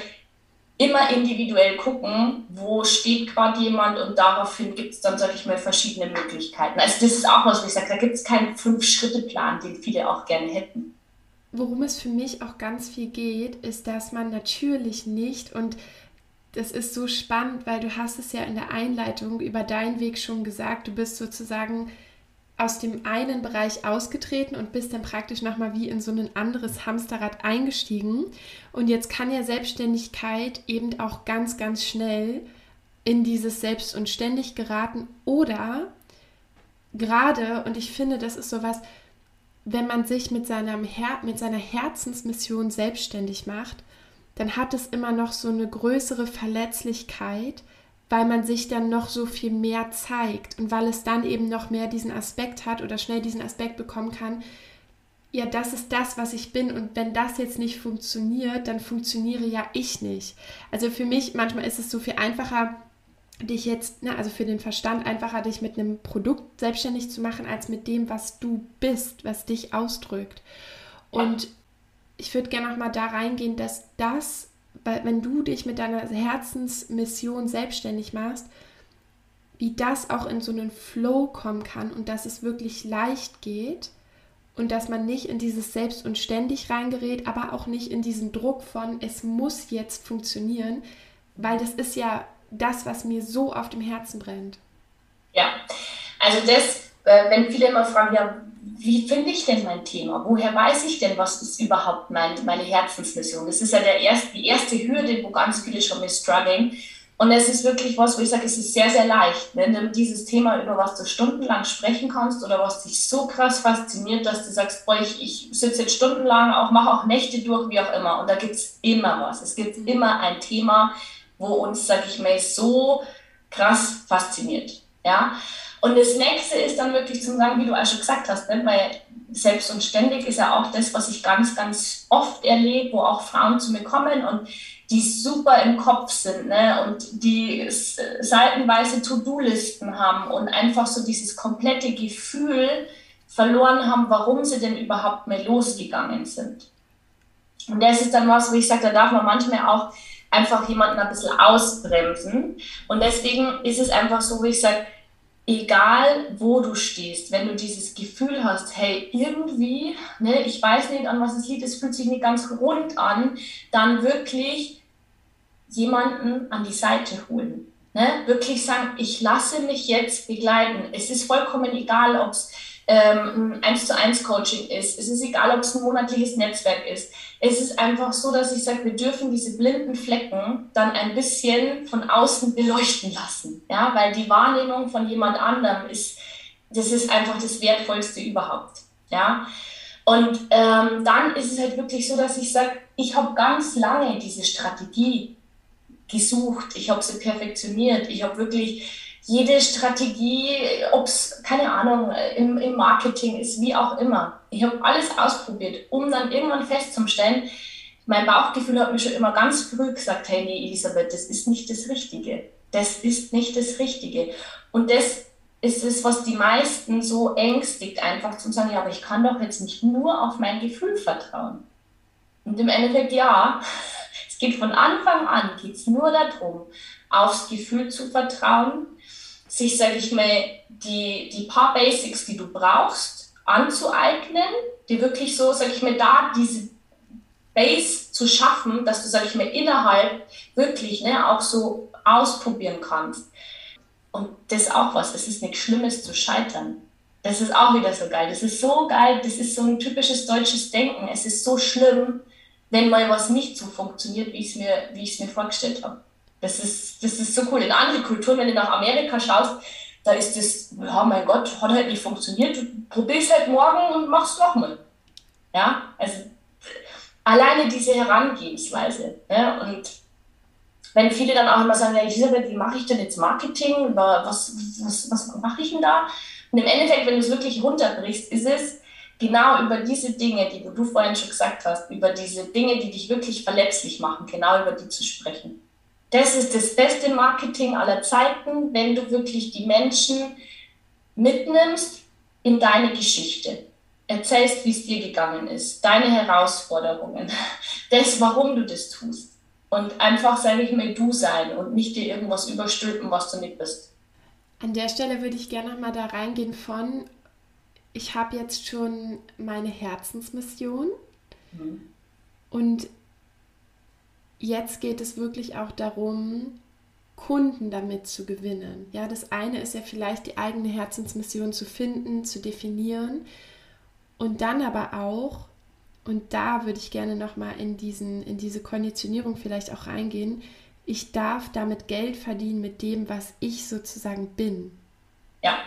immer individuell gucken, wo steht gerade jemand und daraufhin gibt es dann, sage ich mal, verschiedene Möglichkeiten. Also das ist auch was, wo ich sage, da gibt es keinen Fünf-Schritte-Plan, den viele auch gerne hätten. Worum es für mich auch ganz viel geht, ist, dass man natürlich nicht und das ist so spannend, weil du hast es ja in der Einleitung über deinen Weg schon gesagt, du bist sozusagen aus dem einen Bereich ausgetreten und bist dann praktisch nochmal wie in so ein anderes Hamsterrad eingestiegen. Und jetzt kann ja Selbstständigkeit eben auch ganz, ganz schnell in dieses Selbst und ständig geraten oder gerade, und ich finde, das ist sowas, wenn man sich mit, seinem Her mit seiner Herzensmission selbstständig macht, dann hat es immer noch so eine größere Verletzlichkeit, weil man sich dann noch so viel mehr zeigt und weil es dann eben noch mehr diesen Aspekt hat oder schnell diesen Aspekt bekommen kann, ja, das ist das, was ich bin und wenn das jetzt nicht funktioniert, dann funktioniere ja ich nicht. Also für mich manchmal ist es so viel einfacher, dich jetzt, ne, also für den Verstand einfacher, dich mit einem Produkt selbstständig zu machen, als mit dem, was du bist, was dich ausdrückt. Und ich würde gerne noch mal da reingehen, dass das wenn du dich mit deiner Herzensmission selbstständig machst, wie das auch in so einen Flow kommen kann und dass es wirklich leicht geht und dass man nicht in dieses Selbst und ständig reingerät, aber auch nicht in diesen Druck von, es muss jetzt funktionieren, weil das ist ja das, was mir so auf dem Herzen brennt. Ja, also das, äh, wenn viele immer fragen, ja, wie finde ich denn mein Thema? Woher weiß ich denn, was ist überhaupt mein, meine Herzensmission? Das ist ja der erste, die erste Hürde, wo ganz viele schon mit struggling. Und es ist wirklich was, wo ich sage, es ist sehr, sehr leicht, wenn du dieses Thema, über was du stundenlang sprechen kannst oder was dich so krass fasziniert, dass du sagst, boah, ich, ich sitze jetzt stundenlang, auch mache auch Nächte durch, wie auch immer. Und da gibt es immer was. Es gibt immer ein Thema, wo uns, sage ich mal, so krass fasziniert. Ja, und das nächste ist dann wirklich zu sagen, wie du auch schon gesagt hast, ne? weil selbst und ständig ist ja auch das, was ich ganz, ganz oft erlebe, wo auch Frauen zu mir kommen und die super im Kopf sind ne? und die seitenweise To-Do-Listen haben und einfach so dieses komplette Gefühl verloren haben, warum sie denn überhaupt mehr losgegangen sind. Und das ist dann was, wo ich sage, da darf man manchmal auch einfach jemanden ein bisschen ausbremsen. Und deswegen ist es einfach so, wo ich sage, egal wo du stehst, wenn du dieses Gefühl hast, hey, irgendwie, ne, ich weiß nicht, an was es liegt, es fühlt sich nicht ganz rund an, dann wirklich jemanden an die Seite holen. Ne? Wirklich sagen, ich lasse mich jetzt begleiten. Es ist vollkommen egal, ob es ähm, ein 1 zu 1 Coaching ist. Es ist egal, ob es ein monatliches Netzwerk ist. Es ist einfach so, dass ich sage, wir dürfen diese blinden Flecken dann ein bisschen von außen beleuchten lassen. Ja, weil die Wahrnehmung von jemand anderem ist, das ist einfach das Wertvollste überhaupt. Ja. Und ähm, dann ist es halt wirklich so, dass ich sage, ich habe ganz lange diese Strategie gesucht, ich habe sie perfektioniert, ich habe wirklich jede Strategie, ob es, keine Ahnung, im, im Marketing ist, wie auch immer. Ich habe alles ausprobiert, um dann irgendwann festzustellen, mein Bauchgefühl hat mir schon immer ganz früh gesagt, hey, nee, Elisabeth, das ist nicht das Richtige. Das ist nicht das Richtige. Und das ist es, was die meisten so ängstigt, einfach zu sagen, ja, aber ich kann doch jetzt nicht nur auf mein Gefühl vertrauen. Und im Endeffekt, ja, es geht von Anfang an, geht es nur darum, aufs Gefühl zu vertrauen, sich, sage ich mal, die, die paar Basics, die du brauchst, anzueignen, die wirklich so, sage ich mal, da diese Base zu schaffen, dass du, sage ich mal, innerhalb wirklich ne, auch so ausprobieren kannst. Und das ist auch was, es ist nichts Schlimmes zu scheitern. Das ist auch wieder so geil. Das ist so geil, das ist so ein typisches deutsches Denken. Es ist so schlimm, wenn mal was nicht so funktioniert, wie ich es mir, wie ich es mir vorgestellt habe. Das ist, das ist so cool. In anderen Kulturen, wenn du nach Amerika schaust, da ist das, ja, mein Gott, hat halt nicht funktioniert. Du probierst halt morgen und machst nochmal. Ja, also alleine diese Herangehensweise. Ja, und wenn viele dann auch immer sagen, ja, Elisabeth, wie mache ich denn jetzt Marketing? Was, was, was mache ich denn da? Und im Endeffekt, wenn du es wirklich runterbrichst, ist es, genau über diese Dinge, die du vorhin schon gesagt hast, über diese Dinge, die dich wirklich verletzlich machen, genau über die zu sprechen. Das ist das beste Marketing aller Zeiten, wenn du wirklich die Menschen mitnimmst in deine Geschichte. Erzählst, wie es dir gegangen ist, deine Herausforderungen, das, warum du das tust. Und einfach, sage ich mal, du sein und nicht dir irgendwas überstülpen, was du nicht bist. An der Stelle würde ich gerne nochmal da reingehen von, ich habe jetzt schon meine Herzensmission mhm. und jetzt geht es wirklich auch darum, Kunden damit zu gewinnen. Ja, das eine ist ja vielleicht die eigene Herzensmission zu finden, zu definieren und dann aber auch und da würde ich gerne noch mal in diesen in diese Konditionierung vielleicht auch reingehen. Ich darf damit Geld verdienen mit dem, was ich sozusagen bin. Ja.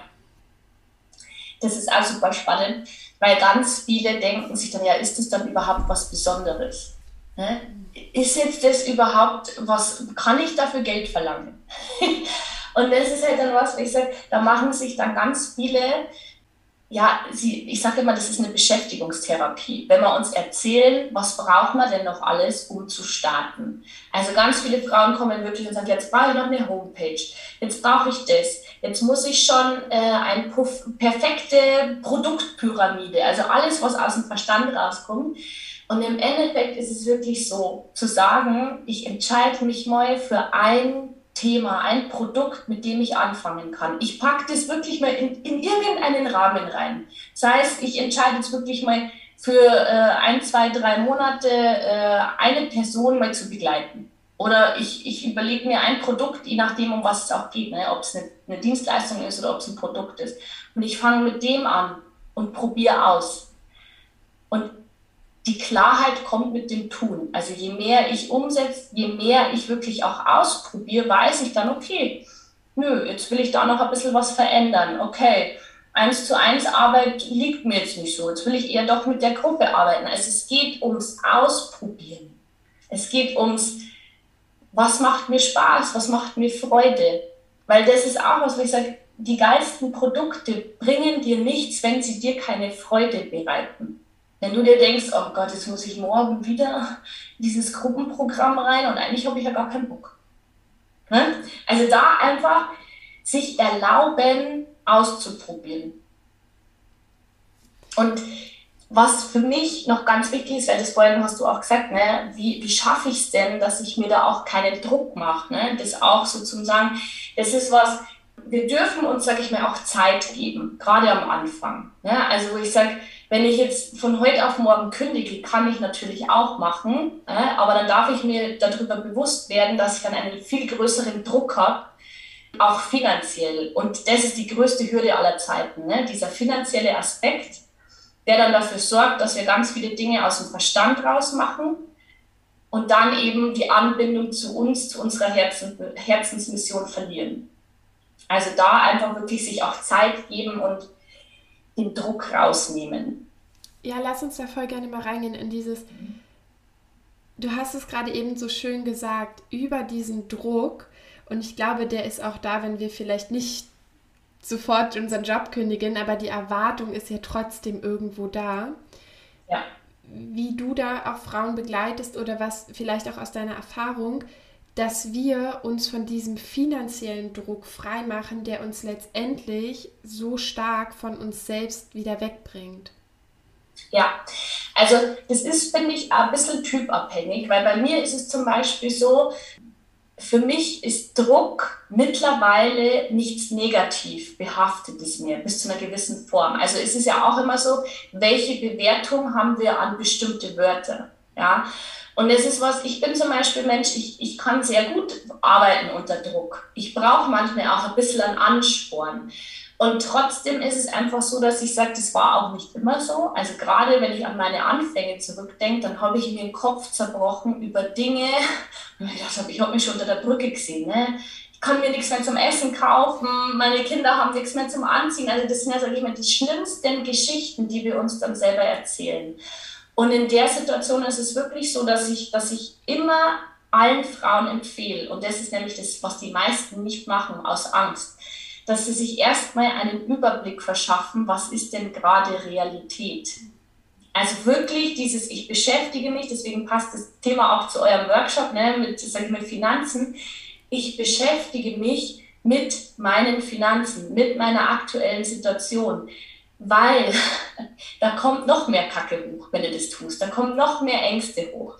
Das ist auch super spannend, weil ganz viele denken sich dann ja, ist das dann überhaupt was Besonderes? Ne? Ist jetzt das überhaupt was, kann ich dafür Geld verlangen? Und das ist halt dann was, ich sage, da machen sich dann ganz viele ja, sie, ich sage immer, das ist eine Beschäftigungstherapie. Wenn wir uns erzählen, was braucht man denn noch alles, um zu starten? Also ganz viele Frauen kommen wirklich und sagen, jetzt brauche ich noch eine Homepage, jetzt brauche ich das, jetzt muss ich schon äh, eine perfekte Produktpyramide, also alles, was aus dem Verstand rauskommt. Und im Endeffekt ist es wirklich so, zu sagen, ich entscheide mich mal für ein Thema, ein Produkt, mit dem ich anfangen kann. Ich packe das wirklich mal in, in irgendeinen Rahmen rein. Das heißt, ich entscheide jetzt wirklich mal für äh, ein, zwei, drei Monate äh, eine Person mal zu begleiten. Oder ich, ich überlege mir ein Produkt, je nachdem, um was es auch geht, ne? ob es eine, eine Dienstleistung ist oder ob es ein Produkt ist. Und ich fange mit dem an und probiere aus. Und die Klarheit kommt mit dem Tun. Also je mehr ich umsetze, je mehr ich wirklich auch ausprobiere, weiß ich dann, okay, nö, jetzt will ich da noch ein bisschen was verändern. Okay, eins zu eins Arbeit liegt mir jetzt nicht so. Jetzt will ich eher doch mit der Gruppe arbeiten. Also es geht ums Ausprobieren. Es geht ums, was macht mir Spaß, was macht mir Freude. Weil das ist auch was, wo ich sage, die geilsten Produkte bringen dir nichts, wenn sie dir keine Freude bereiten. Wenn du dir denkst, oh Gott, jetzt muss ich morgen wieder in dieses Gruppenprogramm rein und eigentlich habe ich ja gar keinen Bock. Ne? Also da einfach sich erlauben, auszuprobieren. Und was für mich noch ganz wichtig ist, weil das vorhin hast du auch gesagt, ne, wie, wie schaffe ich es denn, dass ich mir da auch keinen Druck mache? Ne? Das auch sozusagen, das ist was, wir dürfen uns, sage ich mal, auch Zeit geben, gerade am Anfang. Ne? Also wo ich sage, wenn ich jetzt von heute auf morgen kündige, kann ich natürlich auch machen, äh, aber dann darf ich mir darüber bewusst werden, dass ich dann einen viel größeren Druck habe, auch finanziell. Und das ist die größte Hürde aller Zeiten, ne? dieser finanzielle Aspekt, der dann dafür sorgt, dass wir ganz viele Dinge aus dem Verstand rausmachen und dann eben die Anbindung zu uns, zu unserer Herzen, Herzensmission verlieren. Also da einfach wirklich sich auch Zeit geben und den Druck rausnehmen. Ja, lass uns da voll gerne mal reingehen in dieses. Du hast es gerade eben so schön gesagt, über diesen Druck. Und ich glaube, der ist auch da, wenn wir vielleicht nicht sofort unseren Job kündigen, aber die Erwartung ist ja trotzdem irgendwo da. Ja. Wie du da auch Frauen begleitest oder was vielleicht auch aus deiner Erfahrung, dass wir uns von diesem finanziellen Druck freimachen, der uns letztendlich so stark von uns selbst wieder wegbringt. Ja, also das ist, finde ich, ein bisschen typabhängig, weil bei mir ist es zum Beispiel so, für mich ist Druck mittlerweile nichts negativ behaftetes mehr, bis zu einer gewissen Form. Also es ist ja auch immer so, welche Bewertung haben wir an bestimmte Wörter. Ja, und das ist was, ich bin zum Beispiel Mensch, ich, ich kann sehr gut arbeiten unter Druck. Ich brauche manchmal auch ein bisschen an Ansporn. Und trotzdem ist es einfach so, dass ich sage, das war auch nicht immer so. Also gerade wenn ich an meine Anfänge zurückdenke, dann habe ich mir den Kopf zerbrochen über Dinge. Und ich ich habe mich schon unter der Brücke gesehen. Ne? Ich kann mir nichts mehr zum Essen kaufen, meine Kinder haben nichts mehr zum Anziehen. Also das sind ja, sage ich mal, die schlimmsten Geschichten, die wir uns dann selber erzählen. Und in der Situation ist es wirklich so, dass ich, dass ich immer allen Frauen empfehle, und das ist nämlich das, was die meisten nicht machen, aus Angst, dass sie sich erstmal einen Überblick verschaffen, was ist denn gerade Realität. Also wirklich dieses, ich beschäftige mich, deswegen passt das Thema auch zu eurem Workshop ne, mit, sag ich mal, Finanzen. Ich beschäftige mich mit meinen Finanzen, mit meiner aktuellen Situation, weil da kommt noch mehr Kacke hoch, wenn du das tust. Da kommen noch mehr Ängste hoch.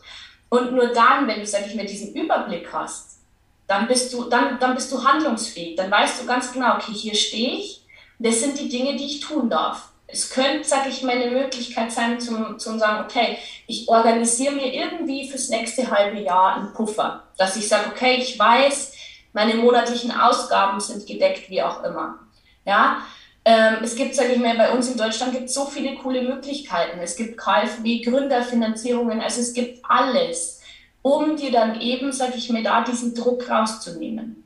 Und nur dann, wenn du, sag ich mal, diesen Überblick hast, dann bist du, dann, dann bist du handlungsfähig. Dann weißt du ganz genau, okay, hier stehe ich. Das sind die Dinge, die ich tun darf es könnte, sage ich mal, eine Möglichkeit sein, zum, zum sagen, okay, ich organisiere mir irgendwie fürs nächste halbe Jahr einen Puffer, dass ich sage, okay, ich weiß, meine monatlichen Ausgaben sind gedeckt, wie auch immer. Ja, ähm, es gibt, sage ich mal, bei uns in Deutschland gibt es so viele coole Möglichkeiten. Es gibt KfW, Gründerfinanzierungen, also es gibt alles, um dir dann eben, sage ich mir, da diesen Druck rauszunehmen.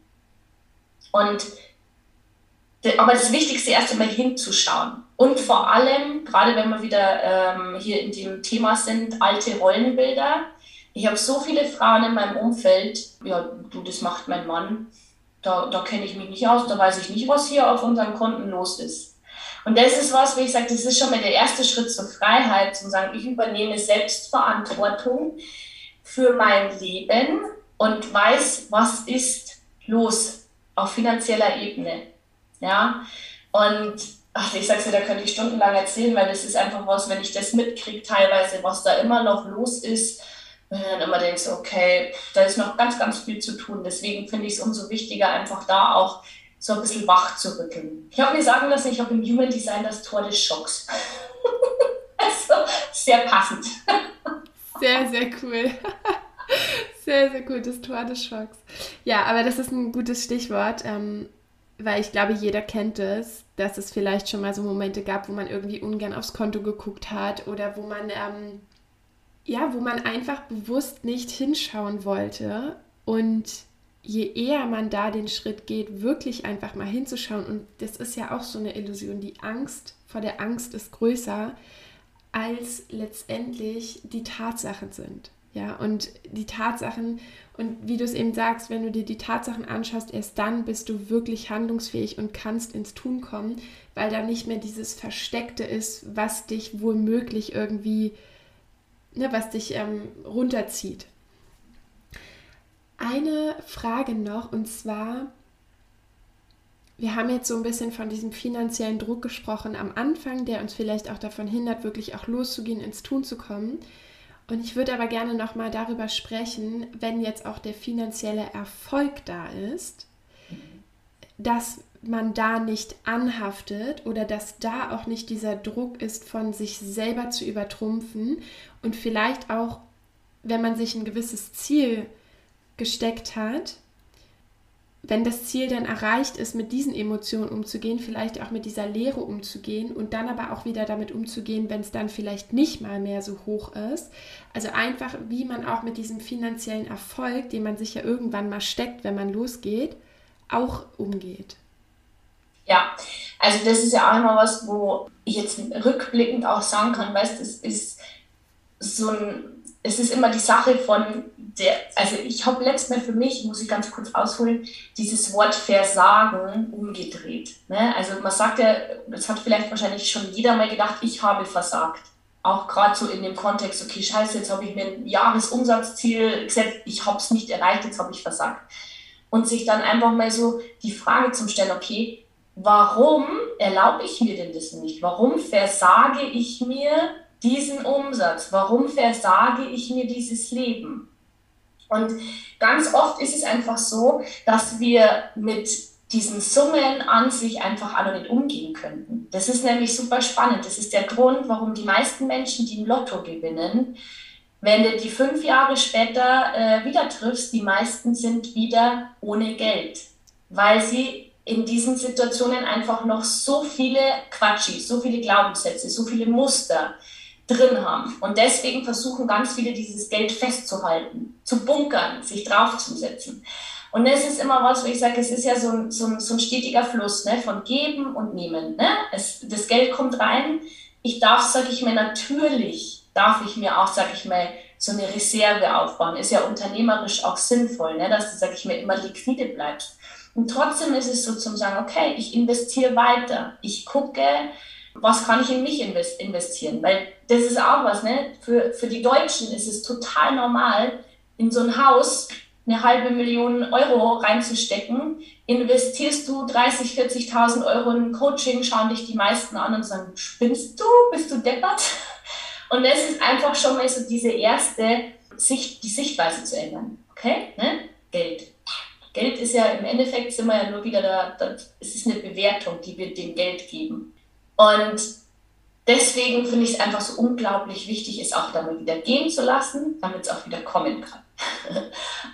Und aber das Wichtigste erst einmal hinzuschauen. Und vor allem, gerade wenn wir wieder ähm, hier in dem Thema sind, alte Rollenbilder. Ich habe so viele Frauen in meinem Umfeld, ja, du, das macht mein Mann, da, da kenne ich mich nicht aus, da weiß ich nicht, was hier auf unseren Konten los ist. Und das ist was, wie ich sage, das ist schon mal der erste Schritt zur Freiheit, zu sagen, ich übernehme Selbstverantwortung für mein Leben und weiß, was ist los auf finanzieller Ebene. Ja, und ach, ich sag's dir, da könnte ich stundenlang erzählen, weil das ist einfach was, wenn ich das mitkriege, teilweise, was da immer noch los ist, und dann immer denkst, okay, da ist noch ganz, ganz viel zu tun. Deswegen finde ich es umso wichtiger, einfach da auch so ein bisschen wach zu rütteln. Ich habe mir sagen lassen, ich habe im Human Design das Tor des Schocks. also sehr passend. Sehr, sehr cool. Sehr, sehr gut, das Tor des Schocks. Ja, aber das ist ein gutes Stichwort. Ähm, weil ich glaube, jeder kennt es, dass es vielleicht schon mal so Momente gab, wo man irgendwie ungern aufs Konto geguckt hat oder wo man, ähm, ja, wo man einfach bewusst nicht hinschauen wollte. Und je eher man da den Schritt geht, wirklich einfach mal hinzuschauen, und das ist ja auch so eine Illusion, die Angst vor der Angst ist größer, als letztendlich die Tatsachen sind. Ja, und die Tatsachen, und wie du es eben sagst, wenn du dir die Tatsachen anschaust, erst dann bist du wirklich handlungsfähig und kannst ins Tun kommen, weil da nicht mehr dieses Versteckte ist, was dich womöglich irgendwie, ne, was dich ähm, runterzieht. Eine Frage noch, und zwar, wir haben jetzt so ein bisschen von diesem finanziellen Druck gesprochen am Anfang, der uns vielleicht auch davon hindert, wirklich auch loszugehen, ins Tun zu kommen. Und ich würde aber gerne nochmal darüber sprechen, wenn jetzt auch der finanzielle Erfolg da ist, dass man da nicht anhaftet oder dass da auch nicht dieser Druck ist, von sich selber zu übertrumpfen und vielleicht auch, wenn man sich ein gewisses Ziel gesteckt hat, wenn das Ziel dann erreicht ist, mit diesen Emotionen umzugehen, vielleicht auch mit dieser Leere umzugehen und dann aber auch wieder damit umzugehen, wenn es dann vielleicht nicht mal mehr so hoch ist. Also einfach, wie man auch mit diesem finanziellen Erfolg, den man sich ja irgendwann mal steckt, wenn man losgeht, auch umgeht. Ja, also das ist ja auch immer was, wo ich jetzt rückblickend auch sagen kann, weißt, es ist so ein, es ist immer die Sache von der, also ich habe letztes Mal für mich, muss ich ganz kurz ausholen, dieses Wort Versagen umgedreht. Ne? Also man sagt ja, das hat vielleicht wahrscheinlich schon jeder mal gedacht, ich habe versagt. Auch gerade so in dem Kontext, okay, scheiße, jetzt habe ich mir ein Jahresumsatzziel gesetzt, ich habe es nicht erreicht, jetzt habe ich versagt. Und sich dann einfach mal so die Frage zum stellen, okay, warum erlaube ich mir denn das nicht? Warum versage ich mir diesen Umsatz? Warum versage ich mir dieses Leben? Und ganz oft ist es einfach so, dass wir mit diesen Summen an sich einfach alle nicht umgehen könnten. Das ist nämlich super spannend. Das ist der Grund, warum die meisten Menschen, die im Lotto gewinnen, wenn du die fünf Jahre später äh, wieder triffst, die meisten sind wieder ohne Geld, weil sie in diesen Situationen einfach noch so viele Quatschis, so viele Glaubenssätze, so viele Muster, drin haben. Und deswegen versuchen ganz viele dieses Geld festzuhalten, zu bunkern, sich draufzusetzen. Und das ist immer was, wo ich sage, es ist ja so ein, so ein, so ein stetiger Fluss ne, von Geben und Nehmen. Ne? Es, das Geld kommt rein. Ich darf, sage ich mir, natürlich darf ich mir auch, sage ich mal, so eine Reserve aufbauen. Ist ja unternehmerisch auch sinnvoll, ne? dass du, sage ich mir, immer liquide bleibst. Und trotzdem ist es so zum sagen, okay, ich investiere weiter. Ich gucke, was kann ich in mich investieren? Weil das ist auch was, ne? Für, für die Deutschen ist es total normal, in so ein Haus eine halbe Million Euro reinzustecken. Investierst du 30, 40.000 Euro in Coaching, schauen dich die meisten an und sagen, spinnst du? Bist du deppert? Und das ist einfach schon mal so diese erste Sicht, die Sichtweise zu ändern. Okay? Ne? Geld. Geld ist ja im Endeffekt sind wir ja nur wieder da, da, es ist eine Bewertung, die wir dem Geld geben. Und deswegen finde ich es einfach so unglaublich wichtig, es auch damit wieder gehen zu lassen, damit es auch wieder kommen kann.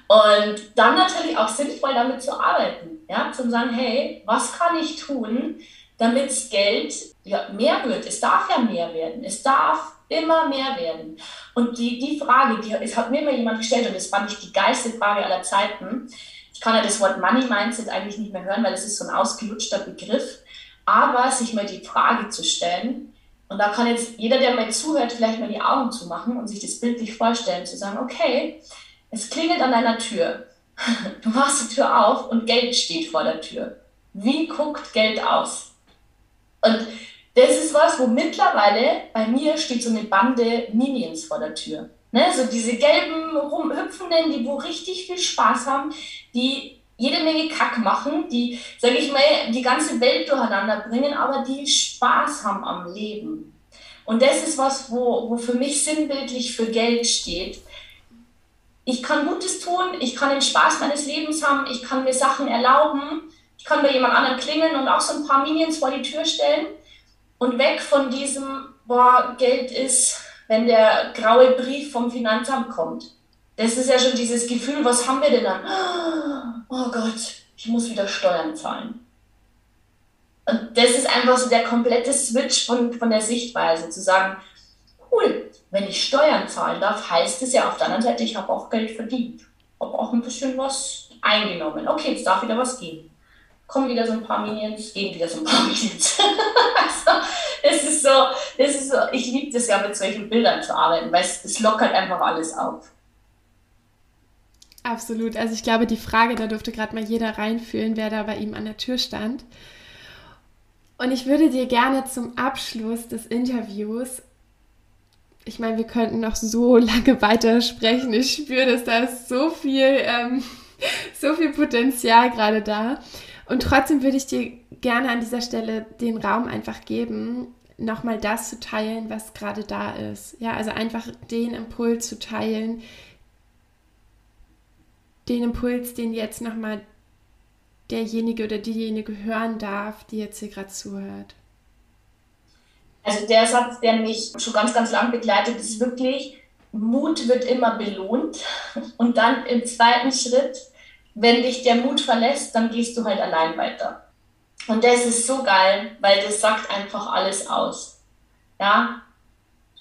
Und dann natürlich auch sinnvoll damit zu arbeiten, ja, zu sagen, hey, was kann ich tun, damit Geld ja, mehr wird? Es darf ja mehr werden. Es darf immer mehr werden. Und die, die Frage, die es hat mir immer jemand gestellt und das fand ich die geilste Frage aller Zeiten. Ich kann ja das Wort Money Mindset eigentlich nicht mehr hören, weil das ist so ein ausgelutschter Begriff. Aber sich mal die Frage zu stellen, und da kann jetzt jeder, der mal zuhört, vielleicht mal die Augen zu machen und sich das bildlich vorstellen, zu sagen, okay, es klingelt an deiner Tür. Du machst die Tür auf und Geld steht vor der Tür. Wie guckt Geld aus? Und das ist was, wo mittlerweile bei mir steht so eine Bande Minions vor der Tür. Ne? So diese gelben, rumhüpfenden, die wo richtig viel Spaß haben, die jede Menge Kack machen, die, sage ich mal, die ganze Welt durcheinander bringen, aber die Spaß haben am Leben. Und das ist was, wo, wo für mich sinnbildlich für Geld steht ich kann Gutes tun, ich kann den Spaß meines Lebens haben, ich kann mir Sachen erlauben, ich kann bei jemand anderem klingeln und auch so ein paar Minions vor die Tür stellen und weg von diesem, boah, Geld ist, wenn der graue Brief vom Finanzamt kommt. Das ist ja schon dieses Gefühl, was haben wir denn dann? Oh Gott, ich muss wieder Steuern zahlen. Und das ist einfach so der komplette Switch von, von der Sichtweise, zu sagen, cool, wenn ich Steuern zahlen darf, heißt es ja auf der anderen Seite, ich habe auch Geld verdient. Habe auch ein bisschen was eingenommen. Okay, jetzt darf wieder was gehen. Kommen wieder so ein paar Minions, gehen wieder so ein paar Minions. also, das ist so, das ist so, ich liebe das ja mit solchen Bildern zu arbeiten, weil es, es lockert einfach alles auf. Absolut. Also ich glaube, die Frage, da durfte gerade mal jeder reinfühlen, wer da bei ihm an der Tür stand. Und ich würde dir gerne zum Abschluss des Interviews ich meine, wir könnten noch so lange weitersprechen. Ich spüre, dass da ist so viel, ähm, so viel Potenzial gerade da. Und trotzdem würde ich dir gerne an dieser Stelle den Raum einfach geben, nochmal das zu teilen, was gerade da ist. Ja, also einfach den Impuls zu teilen, den Impuls, den jetzt nochmal derjenige oder diejenige hören darf, die jetzt hier gerade zuhört. Also der Satz, der mich schon ganz, ganz lang begleitet, ist wirklich, Mut wird immer belohnt. Und dann im zweiten Schritt, wenn dich der Mut verlässt, dann gehst du halt allein weiter. Und das ist so geil, weil das sagt einfach alles aus. Ja,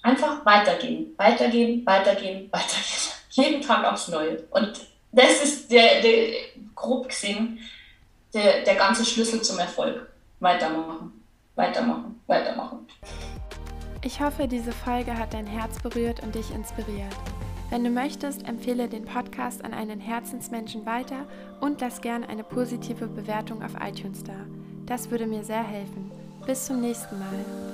einfach weitergehen, weitergehen, weitergehen, weitergehen. Jeden Tag aufs Neue. Und das ist der, der grob gesehen der, der ganze Schlüssel zum Erfolg. Weitermachen weitermachen, weitermachen. Ich hoffe, diese Folge hat dein Herz berührt und dich inspiriert. Wenn du möchtest, empfehle den Podcast an einen Herzensmenschen weiter und lass gern eine positive Bewertung auf iTunes da. Das würde mir sehr helfen. Bis zum nächsten Mal.